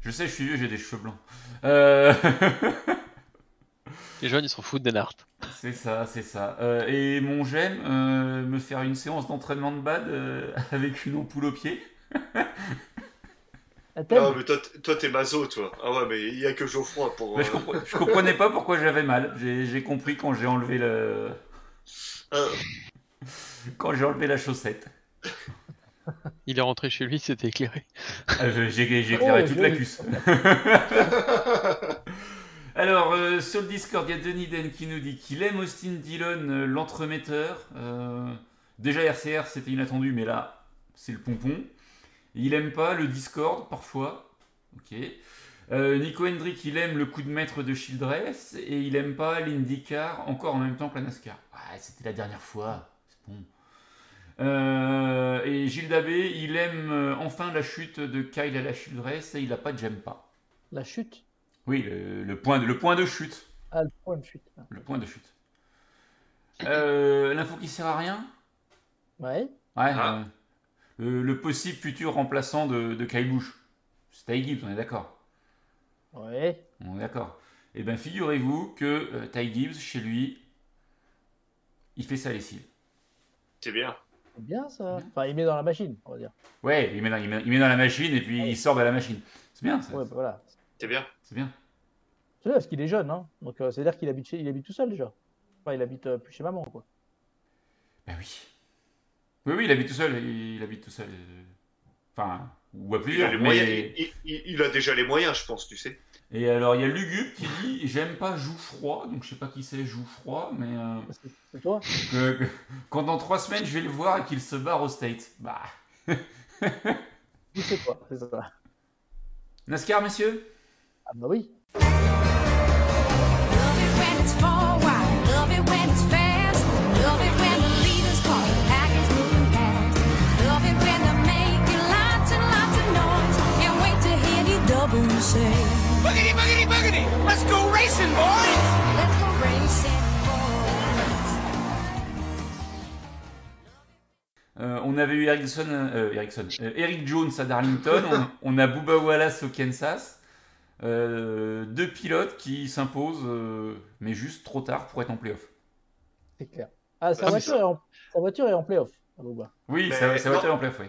je sais, je suis vieux, j'ai des cheveux blancs. Euh, Les jeunes, ils s'en foutent d'Enhart. c'est ça, c'est ça. Euh, et mon j'aime, euh, me faire une séance d'entraînement de bad euh, avec une ampoule au pied. Ah, Non, mais toi, t'es maso, toi. Ah ouais, mais il y a que Geoffroy pour. Mais je, compre- je comprenais pas pourquoi j'avais mal. J'ai compris quand j'ai enlevé le, euh, quand j'ai enlevé la chaussette. Il est rentré chez lui, c'était éclairé. Ah, J'ai j'ai éclairé Oh, toute la cuisse. Alors, euh, sur le Discord, il y a Denis Den qui nous dit qu'il aime Austin Dillon, euh, l'entremetteur. Euh, déjà, RCR, c'était inattendu, mais là, c'est le pompon. Il aime pas le Discord, parfois. Ok. Nico Hendrick, il aime le coup de maître de Childress. Et il aime pas l'IndyCar, encore en même temps que la NASCAR. Ouais, c'était la dernière fois. C'est bon. Et Gilles Dabé, il aime enfin la chute de Kyle à la Childress et il n'a pas de j'aime pas. La chute? Oui, le, le point, de, le point de chute. Ah, le point de chute. Le point de chute. Euh, L'info qui sert à rien? Ouais. Ouais. Ah. euh, le, le possible futur remplaçant de, de Kyle Busch. C'est Ty Gibbs, on est d'accord? Ouais. On est d'accord. Eh bien, figurez-vous que euh, Ty Gibbs, chez lui, il fait sa lessive. C'est bien. C'est bien ça. Enfin, il met dans la machine, on va dire. Ouais, il met dans, il met- il met dans la machine et puis il sort de la machine. C'est bien, ça. Ouais, bah voilà. C'est bien. C'est bien. C'est bien parce qu'il est jeune, hein. Donc euh, c'est-à-dire qu'il habite, chez... il habite tout seul déjà. Enfin, il habite euh, plus chez maman, quoi. Bah oui. Oui, oui, il habite tout seul. Il, il habite tout seul. euh, Enfin, ou à Il a, plusieurs. les mais- moyens, il, il- il a déjà les moyens, je pense, tu sais. Et alors, il y a Lugubre qui dit J'aime pas joue froid. Donc, je sais pas qui c'est joue froid, mais euh, C'est- C'est toi? que- que- quand dans trois semaines je vais le voir et qu'il se barre au States. Bah. C'est toi, c'est ça. NASCAR, messieurs? Ah bah oui. Love it when it's forward, love it when it's fast, love it when the leader's call, the pack is moving past. Love it when they make lots and lots of noise. Can't wait to hear the double say. Boogity, boogity, boogity! Let's go racing, boys! Let's go racing, boys. Euh, on avait eu Erickson, euh, Erickson, euh, Eric Jones à Darlington, on, on a Bubba Wallace au Kansas. Euh, deux pilotes qui s'imposent, euh, mais juste trop tard pour être en playoff. C'est clair. Ah, sa, Bah, voiture est en... sa voiture est en playoff. Oui, va non. être en playoff, oui.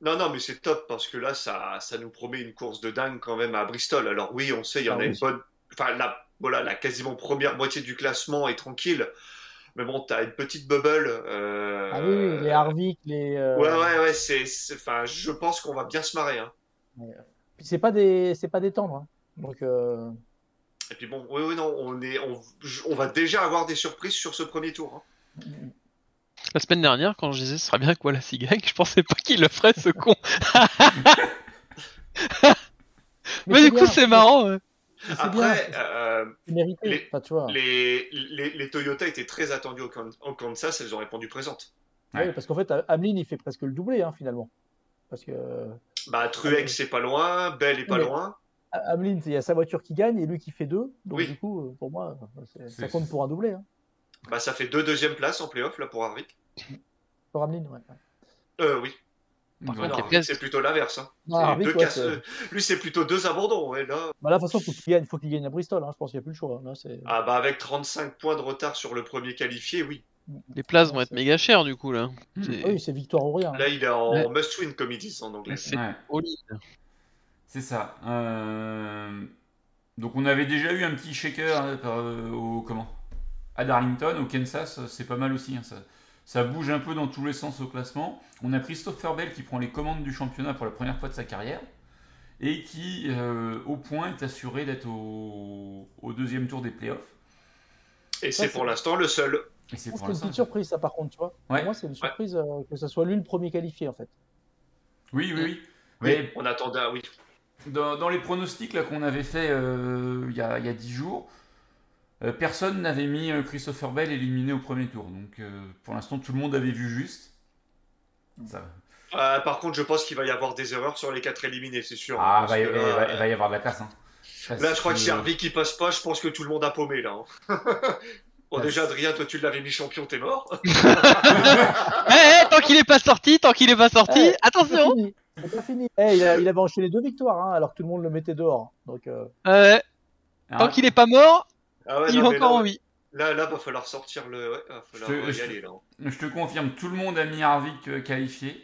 Non, non, mais c'est top parce que là, ça, ça nous promet une course de dingue quand même à Bristol. Alors oui, on sait, il y en Ah a oui. une bonne. Enfin, la, voilà, la quasiment première moitié du classement est tranquille. Mais bon, t'as une petite bubble. euh, Ah oui, les Harvick, les. euh, Ouais, ouais, ouais. C'est, enfin, je pense qu'on va bien se marrer. Hein. Puis c'est pas des, c'est pas des tendres. hein. Donc euh, Et puis bon, oui, oui, non, on est, on, on va déjà avoir des surprises sur ce premier tour. hein. La semaine dernière, quand je disais ce serait bien que Wallace y gagne, je pensais pas qu'il le ferait ce con. Mais, du coup, c'est marrant. ouais. bien, Après, euh, mérité. les- Enfin, tu vois. les, les, les Toyota étaient très attendus au, au Kansas, elles ont répondu présentes. Ouais, parce qu'en fait, Hamlin, il fait presque le doublé, hein, finalement. Parce que Bah, Truex, c'est pas loin, Bell est pas Mais- loin. Hamlin, il y a sa voiture qui gagne et lui qui fait deux. Donc, Oui. du coup, euh, pour moi, c'est- ça compte pour un doublé. Hein. Bah, ça fait deux deuxièmes places en playoff là pour Harvick. Pour Hamlin, ouais. Euh, oui. Par Ouais. contre, il Harvick, c'est plutôt l'inverse. Hein. Ouais, euh, Lui, c'est plutôt deux abandons. Ouais, là. Bah, là, de toute façon, faut qu'il gagne, faut qu'il gagne à Bristol. Hein. Je pense qu'il n'y a plus le choix. Là. Ah, bah, avec 35 points de retard sur le premier qualifié, oui. Les places vont être méga chères du coup là. Hmm. Ah oui, c'est victoire ou rien. Là, il est en Ouais. must-win, comme ils disent en anglais. C'est Ouais. all-in. C'est ça. Euh, Donc on avait déjà eu un petit shaker hein, par- euh, au comment? À Darlington, au Kansas, c'est pas mal aussi. hein, ça, ça bouge un peu dans tous les sens au classement. On a Christopher Bell qui prend les commandes du championnat pour la première fois de sa carrière et qui, euh, au point, est assuré d'être au... au deuxième tour des playoffs. Et c'est pour l'instant le seul. Et c'est une petite surprise, ça, par contre, tu vois. Ouais. Pour moi, c'est une surprise euh, que ce soit lui le premier qualifié, en fait. Oui, oui, oui. Oui, Mais on attendait. oui. Dans, dans les pronostics là qu'on avait fait euh, il y, a, y a 10 jours, euh, personne n'avait mis euh, Christopher Bell éliminé au premier tour. Donc euh, pour l'instant, tout le monde avait vu juste. Ça va. Euh, par contre, je pense qu'il va y avoir des erreurs sur les quatre éliminés, c'est sûr. Ah, y- que il là, va, il va y avoir de la casse. Hein. Là, je crois que si que- Harvick qui passe pas, je pense que tout le monde a paumé là. hein. bon, Ah, déjà, Adrien, toi, tu l'avais mis champion, t'es mort. Eh, eh, tant qu'il est pas sorti, tant qu'il est pas sorti, attention. C'est pas fini. Eh, il, a- il avait enchaîné deux victoires, hein, alors que tout le monde le mettait dehors. Donc, euh, Ouais, Ah, Tant qu'il est pas mort, Ah ouais, il est non, mais encore là, en vie. Là, là, va falloir sortir le. Ouais, va falloir Je- y je- aller là. Je te confirme, tout le monde a mis Harvick euh, qualifié.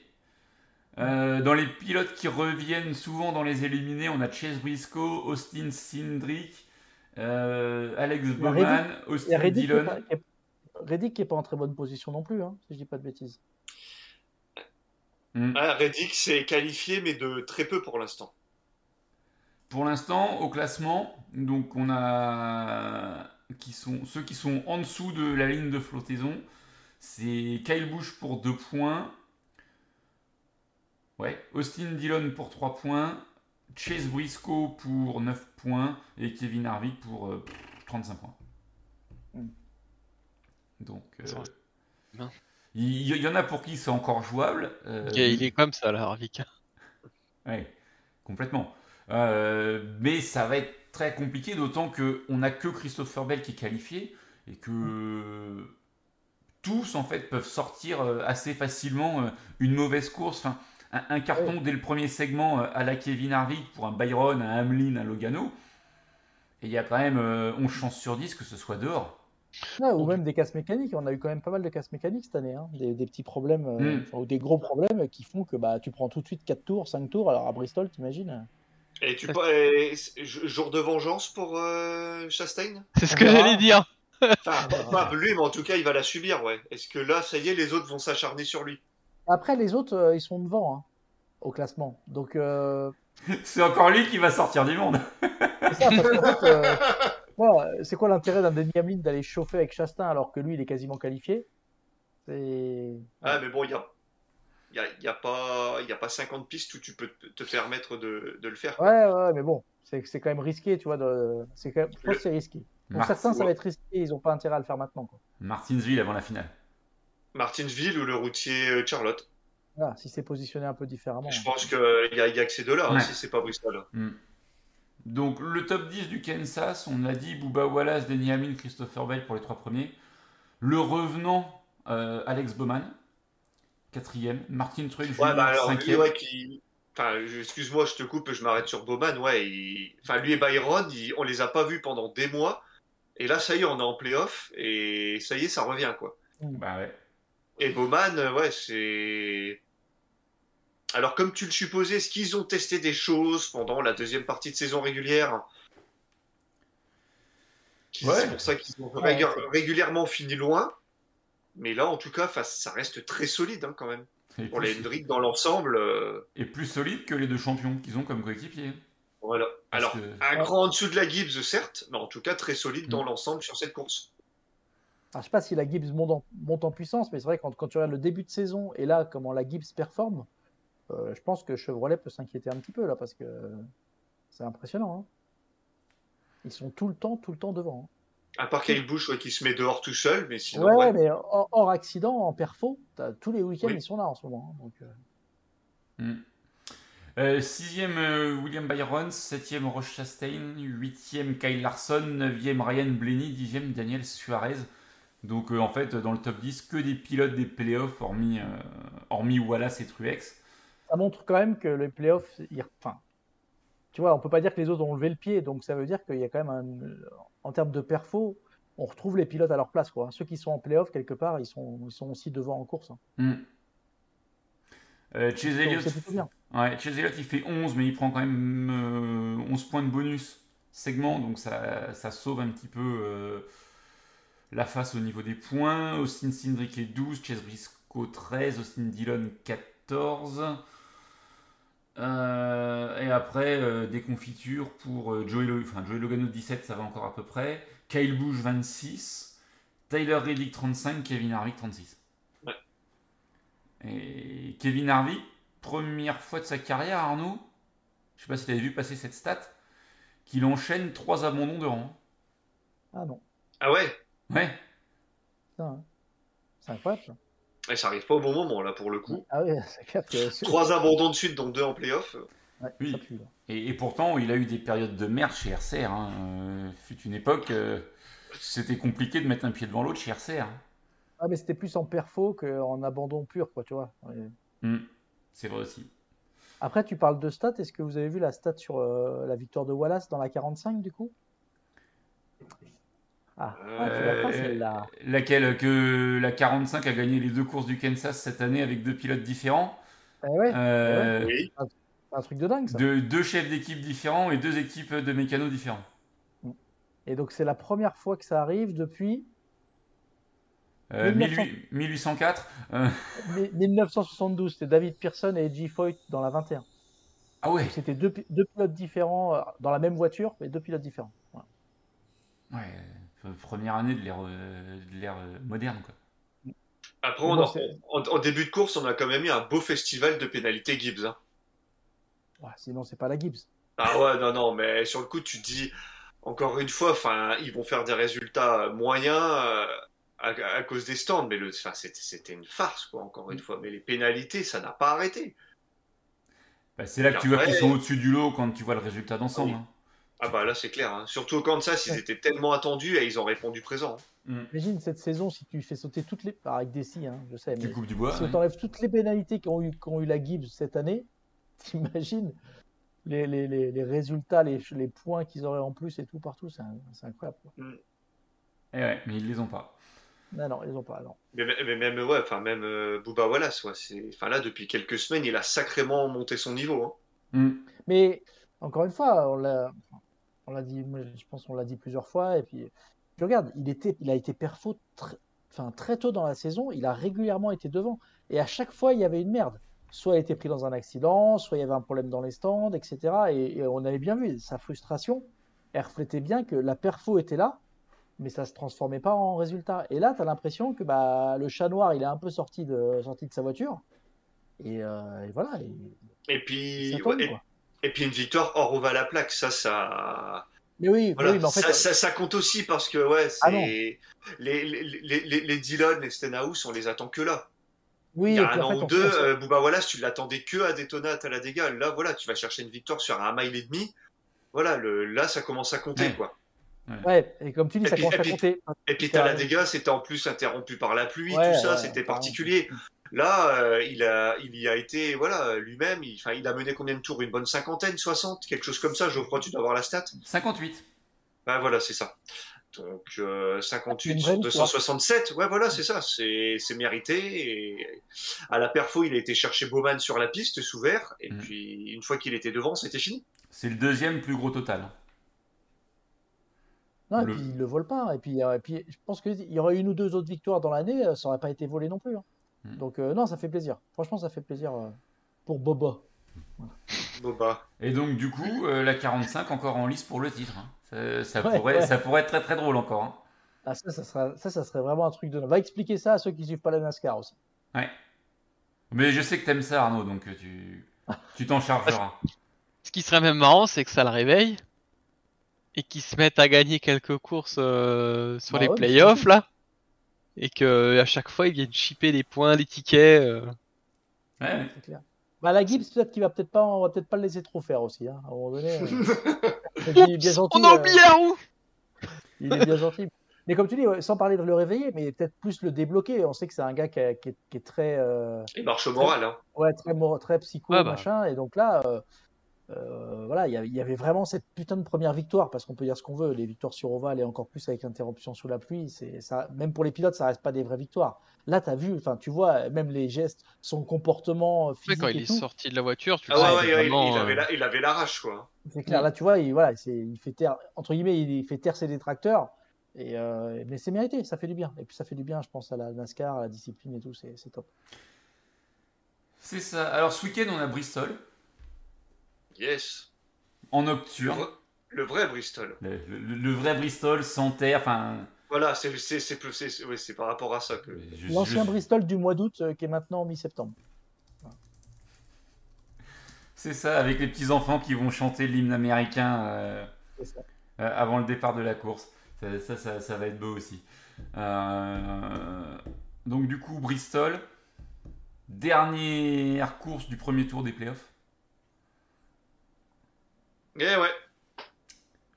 Euh, dans les pilotes qui reviennent souvent dans les éliminés, on a Chase Briscoe, Austin Cindric, euh, Alex Bowman, Austin Reddick est Dillon. qui est- Reddick qui est pas en très bonne position non plus, hein, si je dis pas de bêtises. Hmm. Ah, Reddick s'est qualifié, mais de très peu pour l'instant. Pour l'instant, au classement, donc on a qui sont ceux qui sont en dessous de la ligne de flottaison, c'est Kyle Busch pour 2 points. Ouais, Austin Dillon pour 3 points, Chase Briscoe pour 9 points et Kevin Harvick pour euh, 35 points. Mm. Donc euh. Il y, il y en a pour qui c'est encore jouable. euh, Il est- il est comme ça là, Harvick. Ouais, complètement. Euh, mais ça va être très compliqué, d'autant qu'on n'a que Christopher Bell qui est qualifié et que tous en fait peuvent sortir euh, assez facilement une mauvaise course. Enfin, un, un carton dès le premier segment à la Kevin Harvick pour un Byron, un Hamlin, un Logano. Et il y a quand même euh, 11 chances sur 10 que ce soit dehors. Ouais, ou même des casses mécaniques. On a eu quand même pas mal de casses mécaniques cette année. hein. Des, des petits problèmes, euh, Mm. enfin, ou des gros problèmes qui font que bah, tu prends tout de suite 4 tours, 5 tours. Alors à Bristol, t'imagines? Et tu pas- et jour de vengeance pour euh, Chastain? C'est ce que j'allais dire. Enfin, pas lui, mais en tout cas, il va la subir, ouais. Est-ce que là, ça y est, les autres vont s'acharner sur lui? Après, les autres, euh, ils sont devant hein, au classement. Donc, euh, C'est encore lui qui va sortir du monde. c'est ça, parce qu'en euh, c'est quoi l'intérêt d'un Denis Hamlin d'aller chauffer avec Chastain alors que lui, il est quasiment qualifié? C'est. Ah, mais bon, il y a, il y a, y a pas, y a pas 50 pistes où tu peux te te permettre de, de le faire. Ouais, ouais, mais bon, c'est c'est quand même risqué, tu vois. De... C'est quand même... Je pense que c'est risqué. Pour certains, ça va être risqué. Ils n'ont pas intérêt à le faire maintenant. Quoi. Martinsville avant la finale. Martinsville ou le routier euh, Charlotte. Voilà, si c'est positionné un peu différemment. Je pense qu'il y a, y a que ces deux-là, hein, Ouais. si c'est pas Bristol. Hmm. Donc le top 10 du Kansas, on a dit Booba Wallace, Denny Hamlin, Christopher Bell pour les trois premiers. Le revenant, euh, Alex Bowman, quatrième. Martin Truex Ouais, bah alors, lui, cinquième. ouais, qui. Enfin, je- excuse-moi, je te coupe, je m'arrête sur Bowman. Ouais, il- enfin, lui et Byron, il- on les a pas vus pendant des mois. Et là, ça y est, on est en playoff. Et ça y est, ça revient, quoi. Bah ouais. Et Bowman, euh, ouais, c'est. Alors, comme tu le supposais, est-ce qu'ils ont testé des choses pendant la deuxième partie de saison régulière? Ouais. C'est pour ça qu'ils ont Ouais, régulièrement fini loin. Mais là, en tout cas, ça reste très solide hein, quand même. Et Pour les Hendrick dans l'ensemble, euh, et plus solide que les deux champions qu'ils ont comme coéquipiers. voilà. Parce Alors, que- un cran en dessous de la Gibbs, certes, mais en tout cas très solide dans Mm. l'ensemble sur cette course. Alors, je sais pas si la Gibbs monte en, monte en puissance, mais c'est vrai que quand, quand tu regardes le début de saison et là, comment la Gibbs performe, euh, je pense que Chevrolet peut s'inquiéter un petit peu là parce que c'est impressionnant. hein. Ils sont tout le temps, tout le temps devant. hein. À part Kyle Busch ouais, qui se met dehors tout seul, mais sinon, ouais, ouais. mais hors, hors accident, en perfo, tous les week-ends Oui. ils sont là en ce moment. hein, donc, euh, Hmm. Euh, sixième euh, William Byron, septième Roche Chastain, huitième Kyle Larson, neuvième Ryan Blaney, dixième Daniel Suarez. Donc euh, en fait dans le top 10 que des pilotes des playoffs hormis, euh, hormis Wallace et Truex. Ça montre quand même que les playoffs, enfin, tu vois, on peut pas dire que les autres ont levé le pied, donc ça veut dire qu'il y a quand même un, en termes de perfo, on retrouve les pilotes à leur place, quoi. Ceux qui sont en playoff quelque part, ils sont, ils sont aussi devant en course. hein. Hmm. Euh, Elliott, ouais, il fait 11 mais il prend quand même euh, 11 points de bonus segment donc ça, ça sauve un petit peu euh, la face au niveau des points. Austin Cindric est 12, Chase Briscoe 13, Austin Dillon 14. Euh, et après, euh, des confitures pour euh, Joey, Lo- enfin, Joey Logano 17, ça va encore à peu près. Kyle Busch 26. Tyler Reddick 35, Kevin Harvick 36. Ouais. Et Kevin Harvick, première fois de sa carrière, Arnaud, je sais pas si tu avais vu passer cette stat, qu'il enchaîne trois abandons de rang. Ah non, Ah ouais, Ouais, putain, hein. c'est incroyable. Ça. Et ça arrive pas au bon moment là pour le coup. Ah oui, c'est clair que Trois abandons de suite, donc deux en playoff. Ouais, Oui. ça pue, là. et, et pourtant il a eu des périodes de merde chez RCR. Hein. Euh, fut une époque, euh, c'était compliqué de mettre un pied devant l'autre chez RCR. Ah, mais c'était plus en perfo qu'en abandon pur, quoi, tu vois. Ouais. Hmm, C'est vrai aussi. Après, tu parles de stats. Est-ce que vous avez vu la stat sur euh, la victoire de Wallace dans la 45 du coup? Ah, ah, tu l'as pas Euh, celle-là. Laquelle Que la 45 a gagné les deux courses du Kansas cette année avec deux pilotes différents. Eh ouais, Euh, Oui. c'est un truc de dingue ça. de, deux chefs d'équipe différents et deux équipes de mécanos différents. Et donc c'est la première fois que ça arrive depuis Euh, 1900. 18- 1804. euh, mi- 1972. C'était David Pearson et Edgy Foyt dans la 21. Ah ouais, C'était deux, pi- deux pilotes différents dans la même voiture, mais deux pilotes différents. Voilà. ouais. Euh, Première année de l'ère euh, euh, moderne. Quoi. Après, on en, en début de course, on a quand même eu un beau festival de pénalités Gibbs. hein. Ouais, sinon, c'est pas la Gibbs. Ah ouais, non, non, mais sur le coup, tu te dis, encore une fois, enfin, ils vont faire des résultats moyens euh, à, à cause des stands, mais le, enfin, c'était, une farce, quoi, encore une fois. Mais les pénalités, ça n'a pas arrêté. Bah, c'est là que tu vois qu'ils sont au-dessus du lot quand tu vois le résultat d'ensemble. Oui. hein. Ah bah là, c'est clair. hein. Surtout au Kansas, ils Ouais. étaient tellement attendus et ils ont répondu présent. hein. Mm. Imagine cette saison si tu fais sauter toutes les. Avec des si, hein, je sais. Tu Mais coupes du bois. si ouais. tu enlèves toutes les pénalités qu'ont eu, qu'ont eu la Gibbs cette année, t'imagines les, les, les, les résultats, les, les points qu'ils auraient en plus et tout partout. C'est incroyable. quoi. Eh ouais, mais ils les ont pas. Non, non, ils ont pas. Non. Mais, mais même, ouais, enfin, même euh, Booba Wallace, ouais, c'est, enfin, là, depuis quelques semaines, il a sacrément monté son niveau. hein. Hmm. Mais encore une fois, on l'a, on l'a dit, moi, je pense qu'on l'a dit plusieurs fois. Et puis, puis regarde, il était, il a été perfo très, enfin, très tôt dans la saison. Il a régulièrement été devant. Et à chaque fois, il y avait une merde. Soit il était pris dans un accident, soit il y avait un problème dans les stands, etc. Et, et on avait bien vu sa frustration. Elle reflétait bien que la perfo était là, mais ça se transformait pas en résultat. Et là, tu as l'impression que bah, le chat noir, il est un peu sorti de, sorti de sa voiture. Et, euh, et voilà. et- Et puis, ouais, et, puis une victoire hors oval à plaque, ça, ça, Mais oui, voilà, oui, mais en fait, ça, ça, ça compte aussi parce que ouais, c'est Ah les, les, les, les, les Dillon, les Stenhouse, on les attend que là. oui, Il y a un en fait, an ou deux, euh, Booba Wallace, tu l'attendais que à Daytona, à la dégâts. Là, voilà, tu vas chercher une victoire sur un mile et demi. Voilà, le, là, ça commence à compter, Ouais. quoi. Ouais, et comme tu dis, Et ça puis- commence et à puis- compter. Et puis, T'as la dégâts, c'était en plus interrompu par la pluie, Ouais, tout ça, ouais, c'était particulier. Là, euh, il, a, il y a été, voilà, lui-même, il, enfin, il a mené combien de tours? Une bonne cinquantaine, 60 Quelque chose comme ça, je crois, tu dois avoir la stat 58. Ben voilà, c'est ça. Donc, euh, Une 58 vraie sur victoire. 267, ouais, voilà, c'est ça, c'est c'est mérité. Et à la perfo, il a été chercher Bowman sur la piste, sous vert, et Mm. puis une fois qu'il était devant, c'était fini. C'est le deuxième plus gros total. Non, et puis il le vole pas. Et puis, euh, et puis je pense qu'il y aurait une ou deux autres victoires dans l'année, euh, ça aurait pas été volé non plus. hein. Hmm. Donc euh, non, ça fait plaisir. Franchement, ça fait plaisir euh, pour Boba. Boba. Et donc, du coup, euh, la 45 encore en lice pour le titre. hein. Ça, ça Ouais, pourrait, ouais. ça pourrait être très très drôle encore. hein. Ah, ça, ça, sera, ça, ça serait vraiment un truc de. Va expliquer ça à ceux qui suivent pas la NASCAR aussi. Mais je sais que t'aimes ça, Arnaud, donc tu tu t'en chargeras. Ce qui serait même marrant, c'est que ça le réveille et qu'ils se mettent à gagner quelques courses euh, sur Bah les ouais, playoffs là, et que à chaque fois ils viennent chipper des points, des tickets. euh. Ouais. C'est clair. Bah, la Gibbs, peut-être qu'il va peut-être pas, on va peut-être pas le laisser trop faire aussi. Hein. À un moment donné, euh, il est bien gentil. On a euh, oublié la roue. Il est bien gentil. Mais comme tu dis, sans parler de le réveiller, mais peut-être plus le débloquer. On sait que c'est un gars qui, a- qui est, qui est très, euh, Il marche au moral, hein. ouais, très, très psycho, bah. machin. Et donc là, euh, voilà, il y, avait- il y avait vraiment cette putain de première victoire, parce qu'on peut dire ce qu'on veut. Les victoires sur Oval et encore plus avec l'interruption sous la pluie, c'est ça. Même pour les pilotes, ça reste pas des vraies victoires. Là, t'as vu, enfin, tu vois, même les gestes, son comportement euh, Ouais, physique quand il est sorti de la voiture, tu Ah ouais, ouais, c'est ouais, il, vraiment, il avait euh, la, il avait l'arrache, quoi. C'est clair. Là, tu vois, il, voilà, c'est, il fait taire, entre guillemets, il, il fait taire ses détracteurs. Et, euh, mais c'est mérité, ça fait du bien. Et puis ça fait du bien, je pense, à la NASCAR, à la discipline et tout, c'est top. C'est ça. Alors, ce week-end, on a Bristol Yes. en nocturne. le vrai Bristol. Le, le- le vrai Bristol sans terre. Enfin, Voilà, c'est par rapport à ça que. L'ancien je- Bristol du mois d'août, euh, qui est maintenant en mi-septembre. C'est ça, avec les petits enfants qui vont chanter l'hymne américain euh, euh, avant le départ de la course. Ça, ça, ça- ça va être beau aussi. Euh, donc du coup, Bristol, dernière course du premier tour des playoffs. Eh ouais.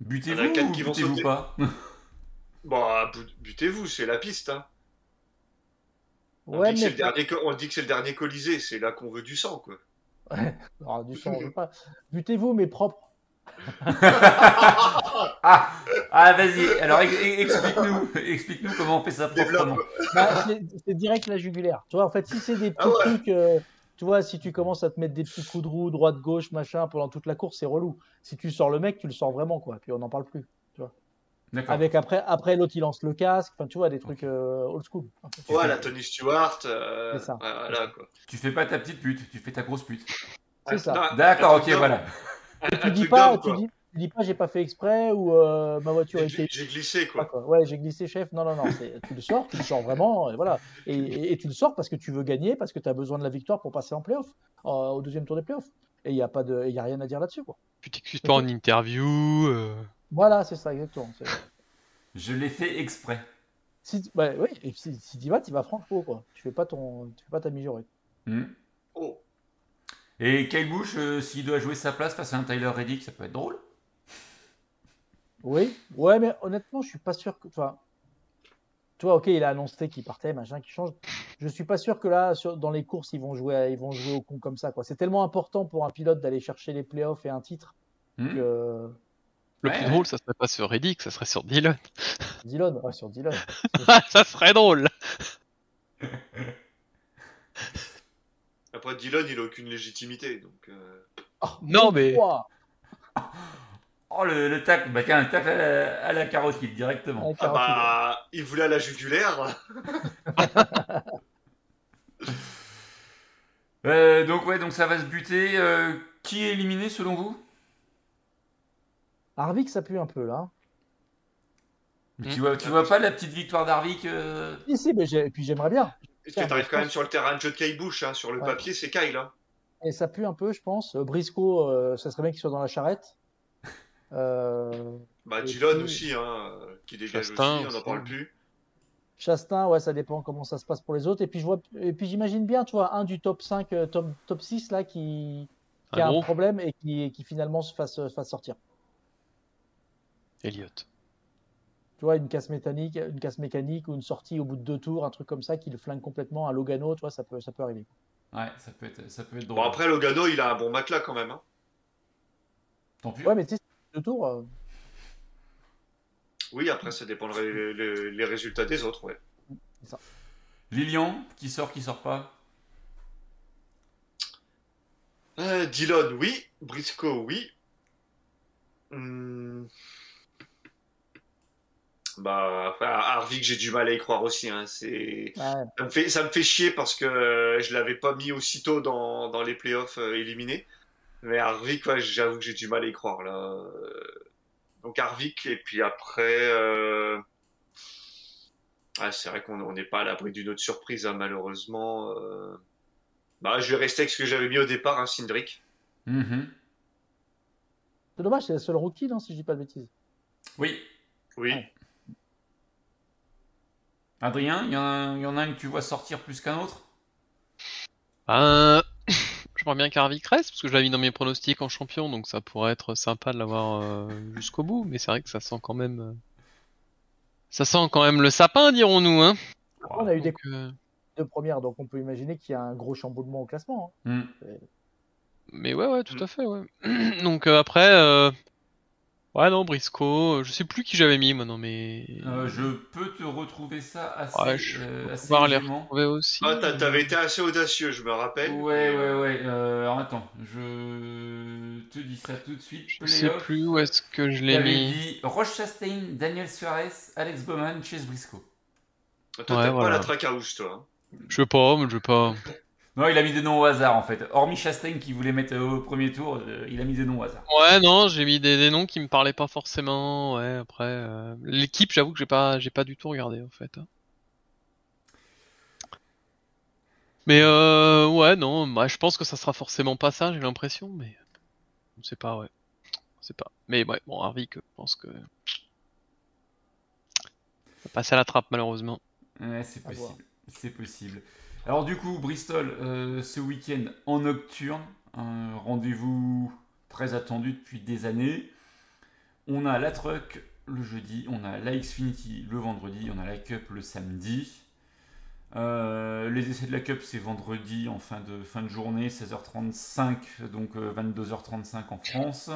Butez-vous ou butez-vous sauter. pas Bon, bu- butez-vous, c'est la piste. Hein. On, Ouais, dit que c'est mais le dernier, on dit que c'est le dernier colisée, c'est là qu'on veut du sang, quoi. Alors, du sang, je veux pas. Butez-vous, mais propre. Ah, ah vas-y, alors ex- ex- explique-nous explique comment on fait ça proprement. Bah, c'est, c'est direct la jugulaire. Tu vois, en fait, si c'est des petits Ah ouais. trucs, euh, tu vois, si tu commences à te mettre des petits coups de roue, droite, gauche, machin, pendant toute la course, c'est relou. Si tu sors le mec, tu le sors vraiment, quoi. Puis on n'en parle plus. D'accord. Avec après, après l'autre, il lance le casque. Enfin, tu vois, des trucs euh, old school. En fait. Ouais, la Tony Stewart. euh, C'est ça. Voilà, quoi. Tu fais pas ta petite pute, tu fais ta grosse pute. C'est ça. D'accord, ok, voilà. Un Tu dis pas, tu dis, tu dis pas, j'ai pas fait exprès ou euh, ma voiture était. J'ai glissé, quoi. quoi. Ouais, j'ai glissé, chef. Non, non, non. Tu le sors, tu le sors vraiment, et voilà. Et, et- et tu le sors parce que tu veux gagner, parce que tu as besoin de la victoire pour passer en playoff, euh, au deuxième tour des playoffs. Et il n'y a pas de, il y a rien à dire là-dessus, quoi. Tu t'excuses pas en interview. euh. Voilà, c'est ça, exactement. Je l'ai fait exprès. Si, bah, oui, et si, si tu vas, tu vas franco, quoi. Tu fais pas ton, tu fais pas ta mijaurette. Hmm. Oh. Et Kyle Busch, euh, s'il doit jouer sa place face à un Tyler Reddick, ça peut être drôle. Oui, ouais, mais honnêtement, je suis pas sûr que. Enfin, tu vois, ok, il a annoncé qu'il partait, machin, qu'il change. Je suis pas sûr que là, sur- dans les courses, ils vont jouer, à- ils vont jouer au con comme ça, quoi. C'est tellement important pour un pilote d'aller chercher les playoffs et un titre Hmm. que. Le Ouais, plus drôle, ça serait pas sur Reddick, ça serait sur Dylan. Dylan, ouais, sur Dylan. ça serait drôle. Après, Dylan, il a aucune légitimité. Donc, euh, Oh, Non, mais-. Oh, le, le tacle, bah, un tacle à la, à la carotide directement. Ah bah, il voulait à la jugulaire. Euh, donc, ouais, donc ça va se buter. Euh, qui est éliminé selon vous? Harvick, ça pue un peu là. Tu vois, tu vois pas la petite victoire d'Arvik euh, Si, si, mais j'ai- et puis j'aimerais bien. Parce que t'arrives quand même sur le terrain de jeu de Kyle Busch. Hein. Sur le Ouais. papier, c'est Kyle. Hein. Et ça pue un peu, je pense. Euh, Briscoe, euh, ça serait bien qu'il soit dans la charrette. Euh, Bah, puis- aussi, hein, euh, qui dégage Chastain aussi, on n'en parle plus. Chastain, ouais, ça dépend comment ça se passe pour les autres. Et puis je vois, et puis j'imagine bien, tu vois, un du top 5, euh, top, top 6 là qui, qui Un a un gros problème et qui, finalement se fasse, se fasse sortir. Elliot. Tu vois, une casse mécanique, une casse mécanique ou une sortie au bout de deux tours, un truc comme ça qui le flingue complètement, un Logano, tu vois, ça peut, ça peut arriver. Ouais, ça peut être, ça peut être drôle. Bon, après, Logano, il a un bon matelas quand même. Hein. Tant pis. Ouais, mais tu sais, deux tours, euh, Oui, après, ça dépendrait les, les- les résultats des autres, ouais. Lilian, qui sort, qui sort pas? Euh, Dylan, oui. Briscoe, oui. Hmm. Bah, après, Harvick, j'ai du mal à y croire aussi. Hein. C'est... ouais. Ça, me fait, ça me fait chier parce que euh, je l'avais pas mis aussitôt dans, dans les playoffs euh, éliminés. Mais Harvick, ouais, j'avoue que j'ai du mal à y croire là. Euh, Donc Harvick, et puis après. euh, ah, c'est vrai qu'on on n'est pas à l'abri d'une autre surprise, hein, malheureusement. euh. Bah, je vais rester avec ce que j'avais mis au départ, hein, Cindric. Mhm. C'est dommage, c'est le seul rookie, non, si je dis pas de bêtises? Oui. Oui. Ouais. Adrien, il y, en a- il y en a un que tu vois sortir plus qu'un autre? Ben, j'aimerais bien qu'Harvick reste, parce que je l'avais mis dans mes pronostics en champion, donc ça pourrait être sympa de l'avoir euh, jusqu'au bout, mais c'est vrai que ça sent quand même... euh, Ça sent quand même le sapin, dirons-nous, hein. On a eu des euh, deux premières, donc on peut imaginer qu'il y a un gros chamboulement au classement. hein. Hmm. Mais ouais, ouais, tout Mm. à fait, ouais. Donc euh, après, euh... ouais, non, Briscoe, euh, je sais plus qui j'avais mis, moi, non, mais... Euh, je peux te retrouver ça assez, Ouais, je euh, assez les retrouver aussi. Ah, t'a- t'avais été assez audacieux, je me rappelle. Ouais, ouais, ouais. Euh, alors attends, je te dis ça tout de suite. Je sais plus où est-ce que je l'ai t'avais mis. dit Roche Chastain, Daniel Suarez, Alex Bowman, Chase Briscoe. Toi, Ouais, t'aimes pas la traque à houche, toi. hein. Je sais pas, mais je sais pas. Non, il a mis des noms au hasard en fait. Hormis Chastain qui voulait mettre au premier tour, euh, il a mis des noms au hasard. Ouais, non, j'ai mis des, des noms qui me parlaient pas forcément. Ouais, après, euh, l'équipe, j'avoue que j'ai pas, j'ai pas du tout regardé en fait. hein. Mais euh, ouais, non, bah, je pense que ça sera forcément pas ça, j'ai l'impression, mais on sait pas, ouais, on sait pas. Mais ouais, bon, Harvick, je pense que ça passe à la trappe malheureusement. Ouais, c'est possible. C'est possible. Alors du coup, Bristol, euh, ce week-end en nocturne, un rendez-vous très attendu depuis des années. On a la Truck le jeudi, on a la Xfinity le vendredi, on a la Cup le samedi. Euh, les essais de la Cup c'est vendredi en fin de, fin de journée, 16h35, donc euh, 22h35 en France.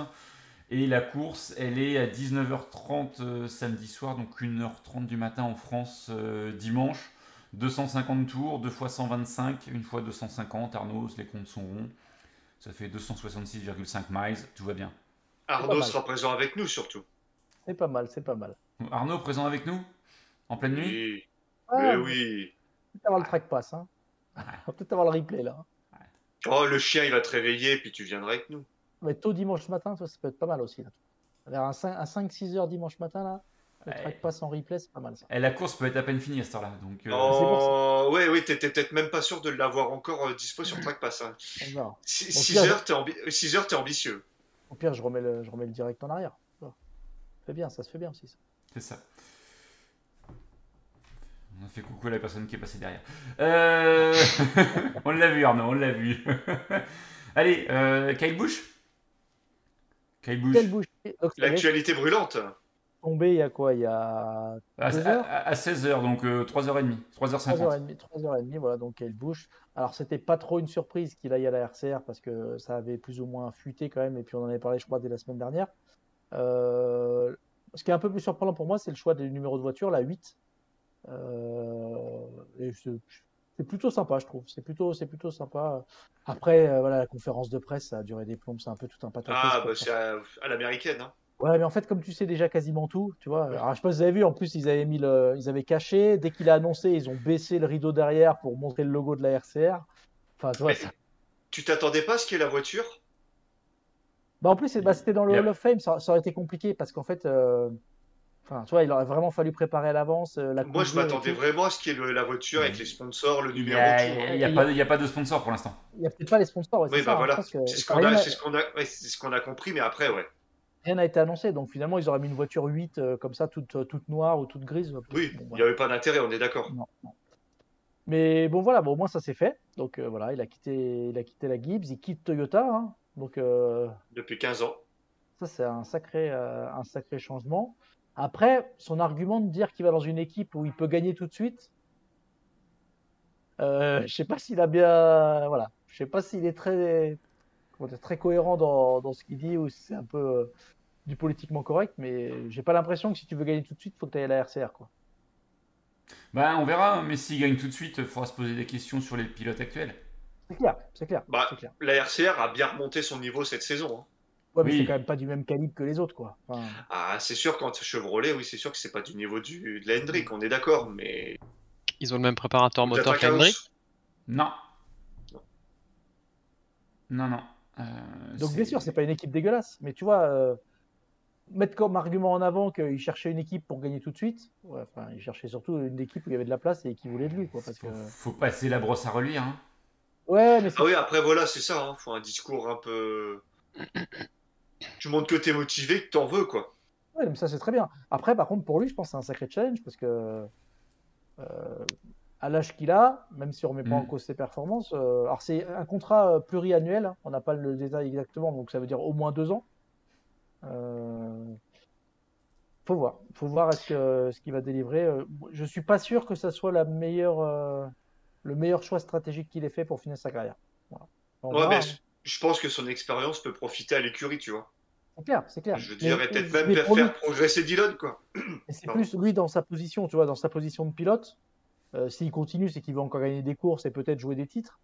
Et la course, elle est à 19h30 euh, samedi soir, donc 1h30 du matin en France euh, dimanche. 250 tours, 2 fois 125, une fois 250. Arnaud, les comptes sont ronds. Ça fait 266,5 miles, tout va bien. Arnaud sera présent avec nous, surtout. C'est pas mal, c'est pas mal. Arnaud, présent avec nous? En pleine nuit? Oui. Ah, Mais on oui. va peut-être avoir le track pass. Hein. On va peut-être avoir le replay là. Oh, le chien, il va te réveiller, puis tu viendras avec nous. Mais tôt dimanche matin, ça, ça peut être pas mal aussi. Là. Vers un 5 à 5-6 heures dimanche matin, là, le Ouais. track pass en replay, c'est pas mal ça. Et la course peut être à peine finie à cette heure-là. Donc, euh, Oh, ouais, oui, t'étais peut-être même pas sûr de l'avoir encore euh, dispo sur Track Pass. Hein. On verra. 6 pire- heures, t'es ambi- six heures, t'es ambitieux. Au pire, je remets le, je remets le direct en arrière. Ça fait bien, ça se fait bien aussi. ça. c'est ça. On a fait coucou à la personne qui est passée derrière. Euh, on l'a vu, Arnaud, on l'a vu. Allez, euh, Kyle Busch? Kyle être L'actualité brûlante. Tombé il y a quoi Il y a À, 2 heures? à- à 16h, donc euh, 3h30. 3h50. 3h30, 3h30, voilà, donc quelle bouche. Alors, c'était pas trop une surprise qu'il aille à la RCR parce que ça avait plus ou moins fuité quand même, et puis on en avait parlé, je crois, dès la semaine dernière. Euh, ce qui est un peu plus surprenant pour moi, c'est le choix des numéros de voiture, la 8. Euh, et c'est c'est plutôt sympa, je trouve. C'est plutôt, c'est plutôt sympa. Après, euh, voilà, la conférence de presse, ça a duré des plombs, c'est un peu tout un pataquès. Ah, bah, c'est à, à l'américaine. Hein. Ouais, mais en fait, comme tu sais déjà quasiment tout, tu vois. Alors, je sais pas si vous avez vu, en plus, ils avaient mis le, ils avaient caché. Dès qu'il a annoncé, ils ont baissé le rideau derrière pour montrer le logo de la RCR. Enfin, tu vois, Mais- ça- Tu t'attendais pas à ce qu'est la voiture? Bah, en plus, c'est- bah, c'était dans le y a- Hall of Fame, ça, ça aurait été compliqué parce qu'en fait, euh, enfin, tu vois, il aurait vraiment fallu préparer à l'avance euh, la Moi, je m'attendais vraiment à ce qu'il y ait le- la voiture avec les sponsors, le Il n'y numéro, a, il hein. y a pas, il y a pas de sponsor pour l'instant. Il y a peut-être pas les sponsors, ouais, Oui, c'est bah ça, hein, voilà. je pense que C'est ce qu'on rien a, n'a- c'est ce qu'on a, ouais, c'est ce qu'on a compris, mais après, ouais. Rien n'a été annoncé. Donc finalement, ils auraient mis une voiture 8 euh, comme ça, toute, euh, toute noire ou toute grise. Oui, Bon, il voilà. n'y avait pas d'intérêt, on est d'accord. Non, non. Mais bon, voilà, bon, au moins ça s'est fait. Donc euh, voilà, il a quitté, il a quitté la Gibbs, il quitte Toyota. hein. Donc euh, Depuis 15 ans. ça, c'est un sacré, un sacré changement. Après, son argument de dire qu'il va dans une équipe où il peut gagner tout de suite, je sais pas s'il a bien, voilà, je sais pas s'il est très, très cohérent dans, dans ce qu'il dit ou c'est un peu euh, du politiquement correct, mais j'ai pas l'impression que si tu veux gagner tout de suite, faut que tu ailles à la RCR, quoi. Bah, on verra, mais s'il gagne tout de suite, il faudra se poser des questions sur les pilotes actuels. C'est clair, c'est clair, Bah, clair. La RCR a bien remonté son niveau cette saison. hein. Ouais, mais oui. c'est quand même pas du même calibre que les autres, quoi. Enfin, Ah, c'est sûr, quand Chevrolet, oui, c'est sûr que c'est pas du niveau du, de la Hendrick, on est d'accord, mais. Ils ont le même préparateur moteur qu'Hendrick? Non. Non. Non, Donc c'est- bien sûr, c'est pas une équipe dégueulasse, mais tu vois, euh, mettre comme argument en avant qu'il cherchait une équipe pour gagner tout de suite, ouais, enfin, il cherchait surtout une équipe où il y avait de la place et qui voulait de lui, quoi. Parce que... Faut, passer la brosse à reluire. Hein. Ouais, mais Ah oui, après, voilà, c'est ça. Hein. Faut un discours un peu. Tu montres que t'es motivé, que t'en veux, quoi. ouais, mais ça c'est très bien. Après, par contre, pour lui, je pense que c'est un sacré challenge parce que euh, à l'âge qu'il a, même si on remet pas en Mm. cause ses performances, euh, alors c'est un contrat euh, pluriannuel, hein, on n'a pas le détail exactement, donc ça veut dire au moins deux ans. Euh, faut voir, faut voir est-ce que ce qu'il va délivrer. Euh, Je suis pas sûr que ça soit la meilleure, euh, le meilleur choix stratégique qu'il ait fait pour finir sa carrière. Voilà. On Ouais, verra, mais hein. je- pense que son expérience peut profiter à l'écurie, tu vois. C'est clair, c'est clair. Je veux dire, Mais- et peut-être même faire, lui- progresser Dillon, quoi. C'est Pardon. plus lui dans sa position, tu vois, dans sa position de pilote. Euh, S'il continue, c'est qu'il va encore gagner des courses et peut-être jouer des titres.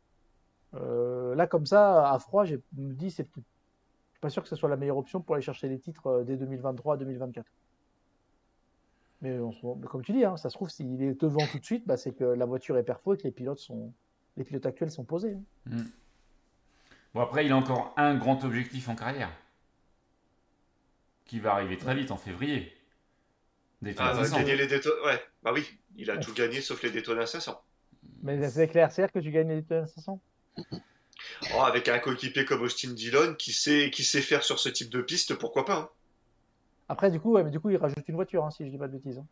Euh, là, comme ça, à froid, je me dis, c'est pas sûr que ce soit la meilleure option pour aller chercher des titres euh, dès 2023-2024. Mais comme tu dis, hein, ça se trouve, s'il est devant tout de suite, bah, c'est que la voiture est perfo et que les pilotes sont, les pilotes actuels sont posés. hein. Mm. Bon, après, il a encore un grand objectif en carrière. Qui va arriver très vite en février. Ah, va 500. gagner les. Ouais, bah oui, il a tout gagné sauf les Daytona 500. Mais la RCR que tu gagnes les Daytona 500 Oh, avec un coéquipier comme Austin Dillon qui sait, qui sait faire sur ce type de piste, pourquoi pas hein. Après, du coup, ouais, mais du coup, il rajoute une voiture, hein, si je dis pas de bêtises. hein.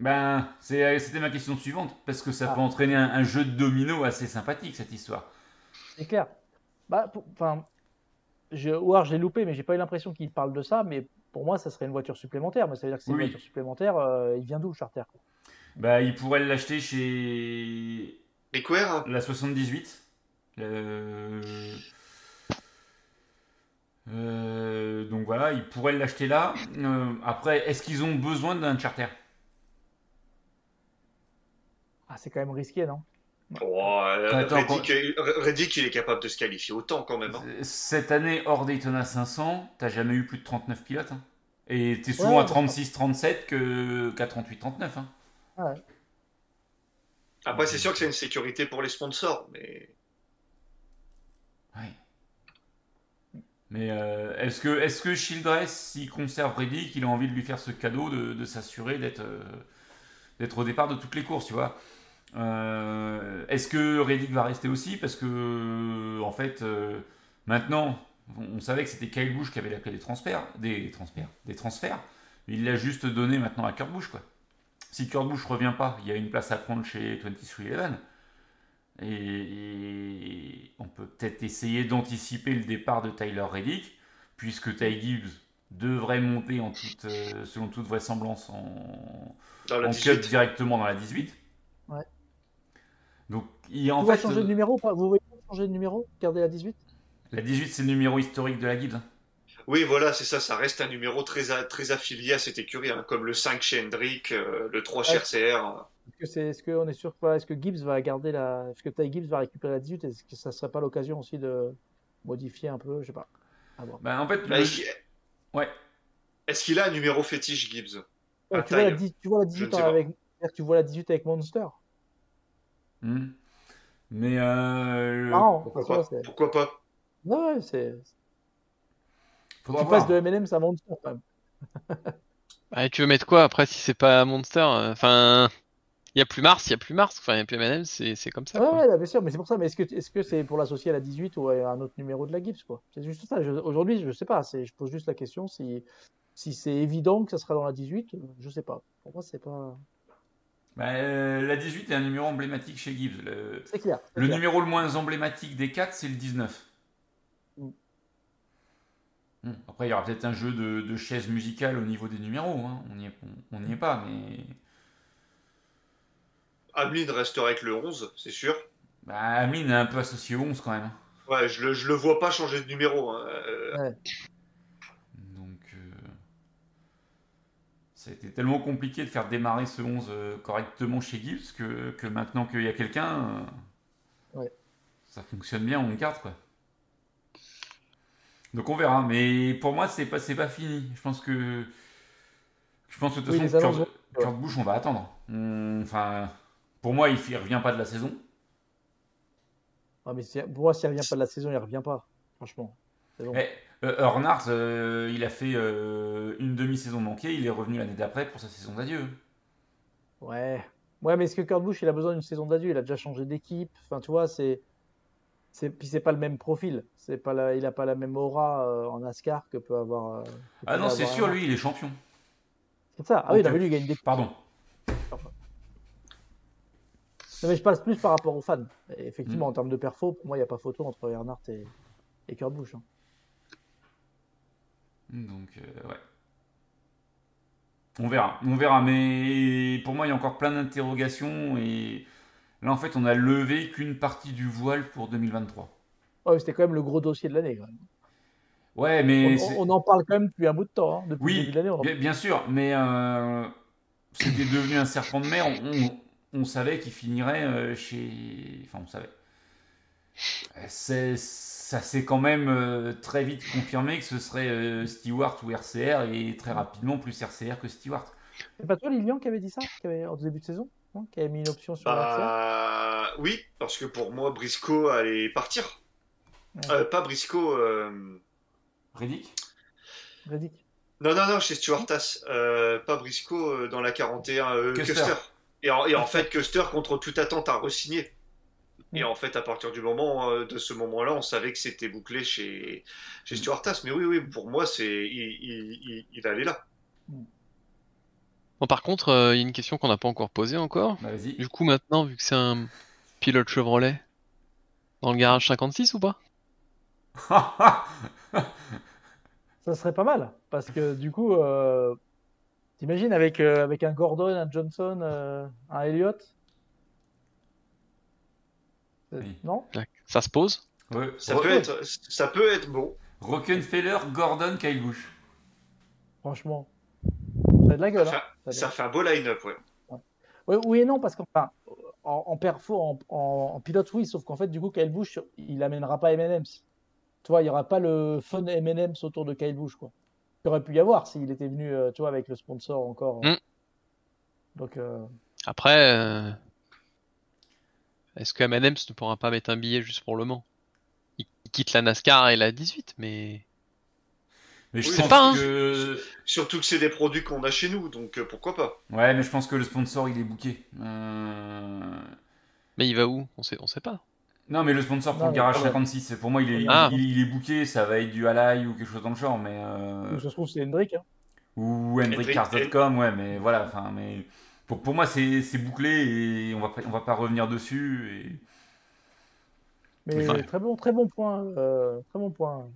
Ben, c'est- c'était ma question suivante. Parce que ça Ah. peut entraîner un, un jeu de domino assez sympathique, cette histoire. C'est clair. Bah, pour- enfin, je, ou alors j'ai loupé, mais j'ai pas eu l'impression qu'il parle de ça. Mais pour moi, ça serait une voiture supplémentaire. Mais ça veut dire que c'est Oui. une voiture supplémentaire. euh, il vient d'où, le Charter Bah, il pourrait l'acheter chez Ware, hein. la 78. Euh, euh, donc voilà, il pourrait l'acheter là. Euh, après, est-ce qu'ils ont besoin d'un charter? Ah, c'est quand même risqué, non? Oh, Reddick, il est capable de se qualifier autant quand même. hein. Cette année, hors Daytona 500, t'as jamais eu plus de 39 pilotes. hein. Et t'es souvent Ouais, à 36-37 que- qu'à 38-39. Hein. Après, c'est sûr que c'est une sécurité pour les sponsors, mais Ouais. Mais euh, est-ce que, est que Childress, s'il conserve Reddick, il a envie de lui faire ce cadeau de, de s'assurer d'être euh, d'être au départ de toutes les courses, tu vois? Euh, Est-ce que Reddick va rester aussi Parce que, en fait, euh, maintenant, on, on savait que c'était Kyle Busch qui avait la clé des transferts, des transferts, des transferts. Il l'a juste donné maintenant à Kurt Busch, quoi. Si Kurt Busch revient pas, il y a une place à prendre chez 2311. Et, et on peut peut-être essayer d'anticiper le départ de Tyler Reddick, puisque Ty Gibbs devrait monter en toute, euh, selon toute vraisemblance en, dans la en 18. cut directement dans la 18. Ouais. Donc, il, en Vous fait, changer de numéro ou pas Vous voulez changer de numéro Garder la 18 la 18, c'est le numéro historique de la guide. Oui, voilà, c'est ça, ça reste un numéro très, a- très affilié à cette écurie, hein, comme le 5 chez Hendrick, euh, le 3 chez Ouais. RCR. Est-ce que c'est, est-ce qu'on est sûr que, est-ce que Gibbs va garder la, est-ce que Ty Gibbs va récupérer la 18 Est-ce que ça serait pas l'occasion aussi de modifier un peu, je sais pas. À voir. Bah, en fait, Bah, le- est-ce qu'il- ouais. est-ce qu'il a un numéro fétiche, Gibbs? Ouais, tu, vois la, taille. 10 tu vois la Je 18 ne sais pas. avec, tu vois la 18 avec Monster? Hmm. Mais euh, Marrant, Pourquoi tu pas? Pourquoi ouais, c'est. faudra Tu voir. passes de M&M's à Monster quand même. Ah, tu veux mettre quoi après si c'est pas Monster euh, Enfin, il y a plus Mars, il y a plus Mars. Enfin, il y a plus M&M, c'est c'est comme ça. Ouais, quoi. ouais, là, bien sûr, mais c'est pour ça. Mais est-ce que est-ce que c'est pour l'associer à la 18 ou à un autre numéro de la Gibbs, quoi? C'est juste ça. Aujourd'hui, je sais pas. Je pose juste la question si si c'est évident que ça sera dans la 18, euh, je sais pas. Pour moi, c'est pas. Bah, euh, la 18 est un numéro emblématique chez Gibbs. Le, C'est clair. c'est le clair. numéro le moins emblématique des 4, c'est le 19. Mm. Hmm. Après, il y aura peut-être un jeu de, de chaises musicales au niveau des numéros. hein. On n'y est, on- on n'y est pas, mais. Ameline restera avec le 11, c'est sûr. Bah, Amine est un peu associé au 11 quand même. Ouais, je le, je le vois pas changer de numéro. hein. Euh, Ouais. Donc, euh, ça a été tellement compliqué de faire démarrer ce 11 euh, correctement chez Gibbs que, que maintenant qu'il y a quelqu'un, euh, Ouais. ça fonctionne bien, on garde quoi. Donc on verra, mais pour moi c'est pas pas fini. Je pense que je pense que de toute Oui, façon Kurt, Busch on va attendre. Enfin, pour moi il, il revient pas de la saison. Ah, mais pour moi, s'il revient pas de la saison, il revient pas. Franchement. Bon. Eh, euh, Earnhardt, euh, il a fait euh, une demi-saison manquée, il est revenu l'année d'après pour sa saison d'adieu. Ouais. Ouais, mais est-ce que Kurt Busch, il a besoin d'une saison d'adieu? Il a déjà changé d'équipe. Enfin, tu vois, c'est. C'est... Puis c'est pas le même profil. C'est pas la... Il a pas la même aura euh, en NASCAR que peut avoir. euh, que Ah peut non, c'est sûr, lui il est champion. C'est ça. Ah oui, non, mais euh, lui, il gagne des. Pardon. Non, mais je passe plus par rapport aux fans. Et effectivement, Mm. en termes de perfo, pour moi, il n'y a pas photo entre Earnhardt et, et Kurt Busch. hein. Donc, euh, ouais. On verra, on verra. Mais pour moi, il y a encore plein d'interrogations. Et là, en fait, on a levé qu'une partie du voile pour 2023. Ouais, c'était quand même le gros dossier de l'année. Ouais, mais. On, en parle quand même depuis un bout de temps. hein. Depuis le Oui, début de l'année, on en bien, bien sûr, mais euh, c'était devenu un serpent de mer. On, on- savait qu'il finirait euh, chez. Enfin, on savait. C'est, ça s'est quand même euh, très vite confirmé que ce serait euh, Stewart ou RCR et très rapidement plus RCR que Stewart. C'est pas toi, Lilian, qui avait dit ça qui avait, en début de saison Qui avait mis une option sur RCR bah, oui, parce que pour moi, Briscoe allait partir. Ouais. Euh, pas Briscoe. euh, Reddick? Reddick. Non, non, non, chez. Euh, pas Briscoe dans la 41. euh, Custer. Custer. Et en, et en fait, Custer, contre toute attente, a re-signé. Et Mm. en fait, à partir du moment euh, de ce moment-là, on savait que c'était bouclé chez, chez Stuart Tass. Mais oui, oui, pour moi, c'est il, il, il, il allait là. Bon, par contre, euh, il y a une question qu'on n'a pas encore posée encore. Bah, vas-y. Du coup, maintenant, vu que c'est un pilote Chevrolet, dans le garage 56 ou pas? Ça serait pas mal. Parce que du coup, euh, t'imagines avec, euh, avec un Gordon, un Johnson, euh, un Elliott? Oui. Non Ça se pose Ouais, Ça peut être, ça peut être bon. Rockefeller, Gordon, Kyle Busch. Franchement. Ça a de la gueule. Ça, Hein fait un beau line-up, ouais. Oui, oui et non, parce qu'enfin, en, en perfo, en, en- en pilote, oui, sauf qu'en fait, du coup, Kyle Busch, il amènera pas M&M's. Tu vois, il y aura pas le fun M&M's autour de Kyle Busch, quoi. Il aurait pu y avoir s'il était venu, euh, tu vois, avec le sponsor encore. Mm. Donc, euh, Après, euh, est-ce que M&M's ne pourra pas mettre un billet juste pour le Mans? Il, quitte la NASCAR et la 18, mais Mais je Oui, c'est pas, hein. Surtout que c'est des produits qu'on a chez nous, donc euh, pourquoi pas. Ouais, mais je pense que le sponsor il est booké. Euh, mais il va où? On sait, on sait pas. Non, mais le sponsor pour Non, le garage quand même. 56, pour moi il est, Ah. il, il est booké, ça va être du Halai ou quelque chose dans le genre, mais. euh, ça se trouve, c'est Hendrick. Hein. Ou hendrickcars.com, ouais, mais voilà, enfin, mais. Pour, pour moi c'est c'est bouclé et on va, on va pas revenir dessus. Et... Mais très bon, très bon point, euh, très bon point,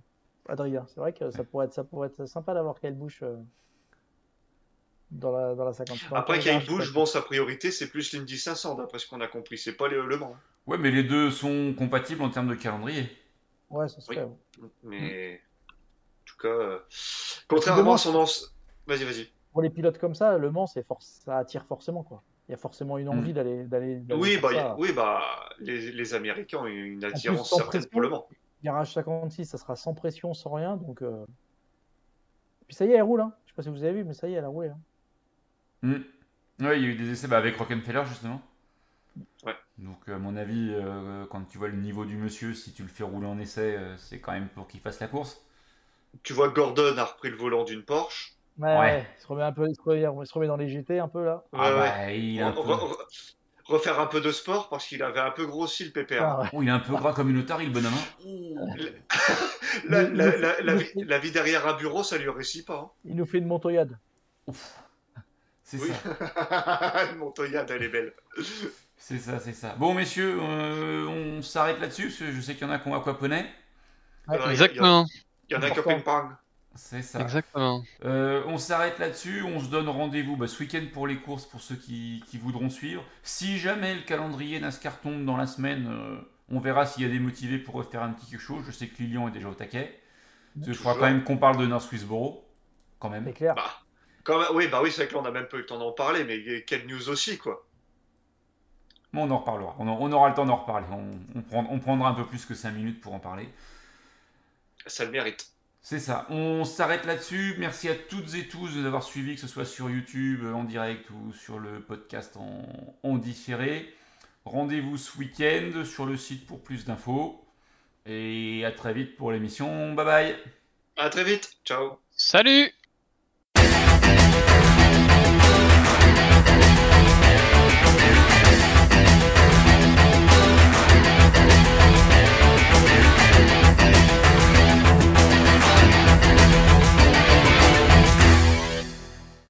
Adrien. C'est vrai que ça pourrait être, ça pourrait être sympa d'avoir Kyle Busch euh, dans la, dans la 50. dans Après, le Kyle quoi. bon, sa priorité, c'est plus l'Indy 500, d'après ce qu'on a compris. C'est pas le, le Mans. Ouais, mais les deux sont compatibles en termes de calendrier. Ouais, ça serait. ouais. Mais cas, euh, contrairement à son ancien. Vas-y, vas-y. Pour les pilotes comme ça, Le Mans, c'est for- ça attire forcément quoi. Il y a forcément une envie Mm. d'aller d'aller. d'aller Oui, bah, a- oui, bah, les, les Américains ont une attirance certaine pression. pour le Mans. Garage 56, ça sera sans pression, sans rien. Donc, euh... Puis ça y est, elle roule. Hein. Je sais pas si vous avez vu, mais ça y est, elle a roulé. hein. Hmm. Ouais, il y a eu des essais bah, avec Rockefeller justement. Ouais. Donc à mon avis, euh, quand tu vois le niveau du monsieur, si tu le fais rouler en essai, euh, c'est quand même pour qu'il fasse la course. Tu vois, Gordon a repris le volant d'une Porsche. Ouais, Ouais. Il, se remet un peu, il, se remet, il se remet dans les GT un peu là. Ah Ouais, ouais. bah, il, un Re- peu... re- re- refaire un peu de sport parce qu'il avait un peu grossi le PPR. Ah, ouais. Oh, il est un peu gras comme une otarie le bonhomme. hein. La, vie, la vie derrière un bureau, ça lui réussit pas. hein. Il nous fait une montoyade. C'est Oui. ça. Montoyade, elle est belle. C'est ça, c'est ça. Bon messieurs, euh, on s'arrête là-dessus parce que je sais qu'il y en a qui ont aquaponé. Ouais. A- Exactement, Il y en a qui ont ping-pong. C'est ça. exactement. Euh, on s'arrête là-dessus, on se donne rendez-vous bah, ce week-end pour les courses pour ceux qui, qui voudront suivre. Si jamais le calendrier NASCAR tombe dans la semaine, euh, on verra s'il y a des motivés pour refaire un petit quelque chose. Je sais que Lilian est déjà au taquet. Parce que je crois Toujours. quand même qu'on parle de North Swissboro, quand même. C'est clair. Bah, quand même- oui, bah oui, c'est vrai que là, on a même pas eu le temps d'en parler, mais quelle news aussi, quoi. Bon, on en reparlera. On, en- on aura le temps d'en reparler. On, on prend- on prendra un peu plus que 5 minutes pour en parler. Ça le mérite. C'est ça. On s'arrête là-dessus. Merci à toutes et tous de nous avoir suivis, que ce soit sur YouTube en direct ou sur le podcast en, en différé. Rendez-vous ce week-end sur le site pour plus d'infos. Et à très vite pour l'émission. Bye bye À très vite. Ciao. Salut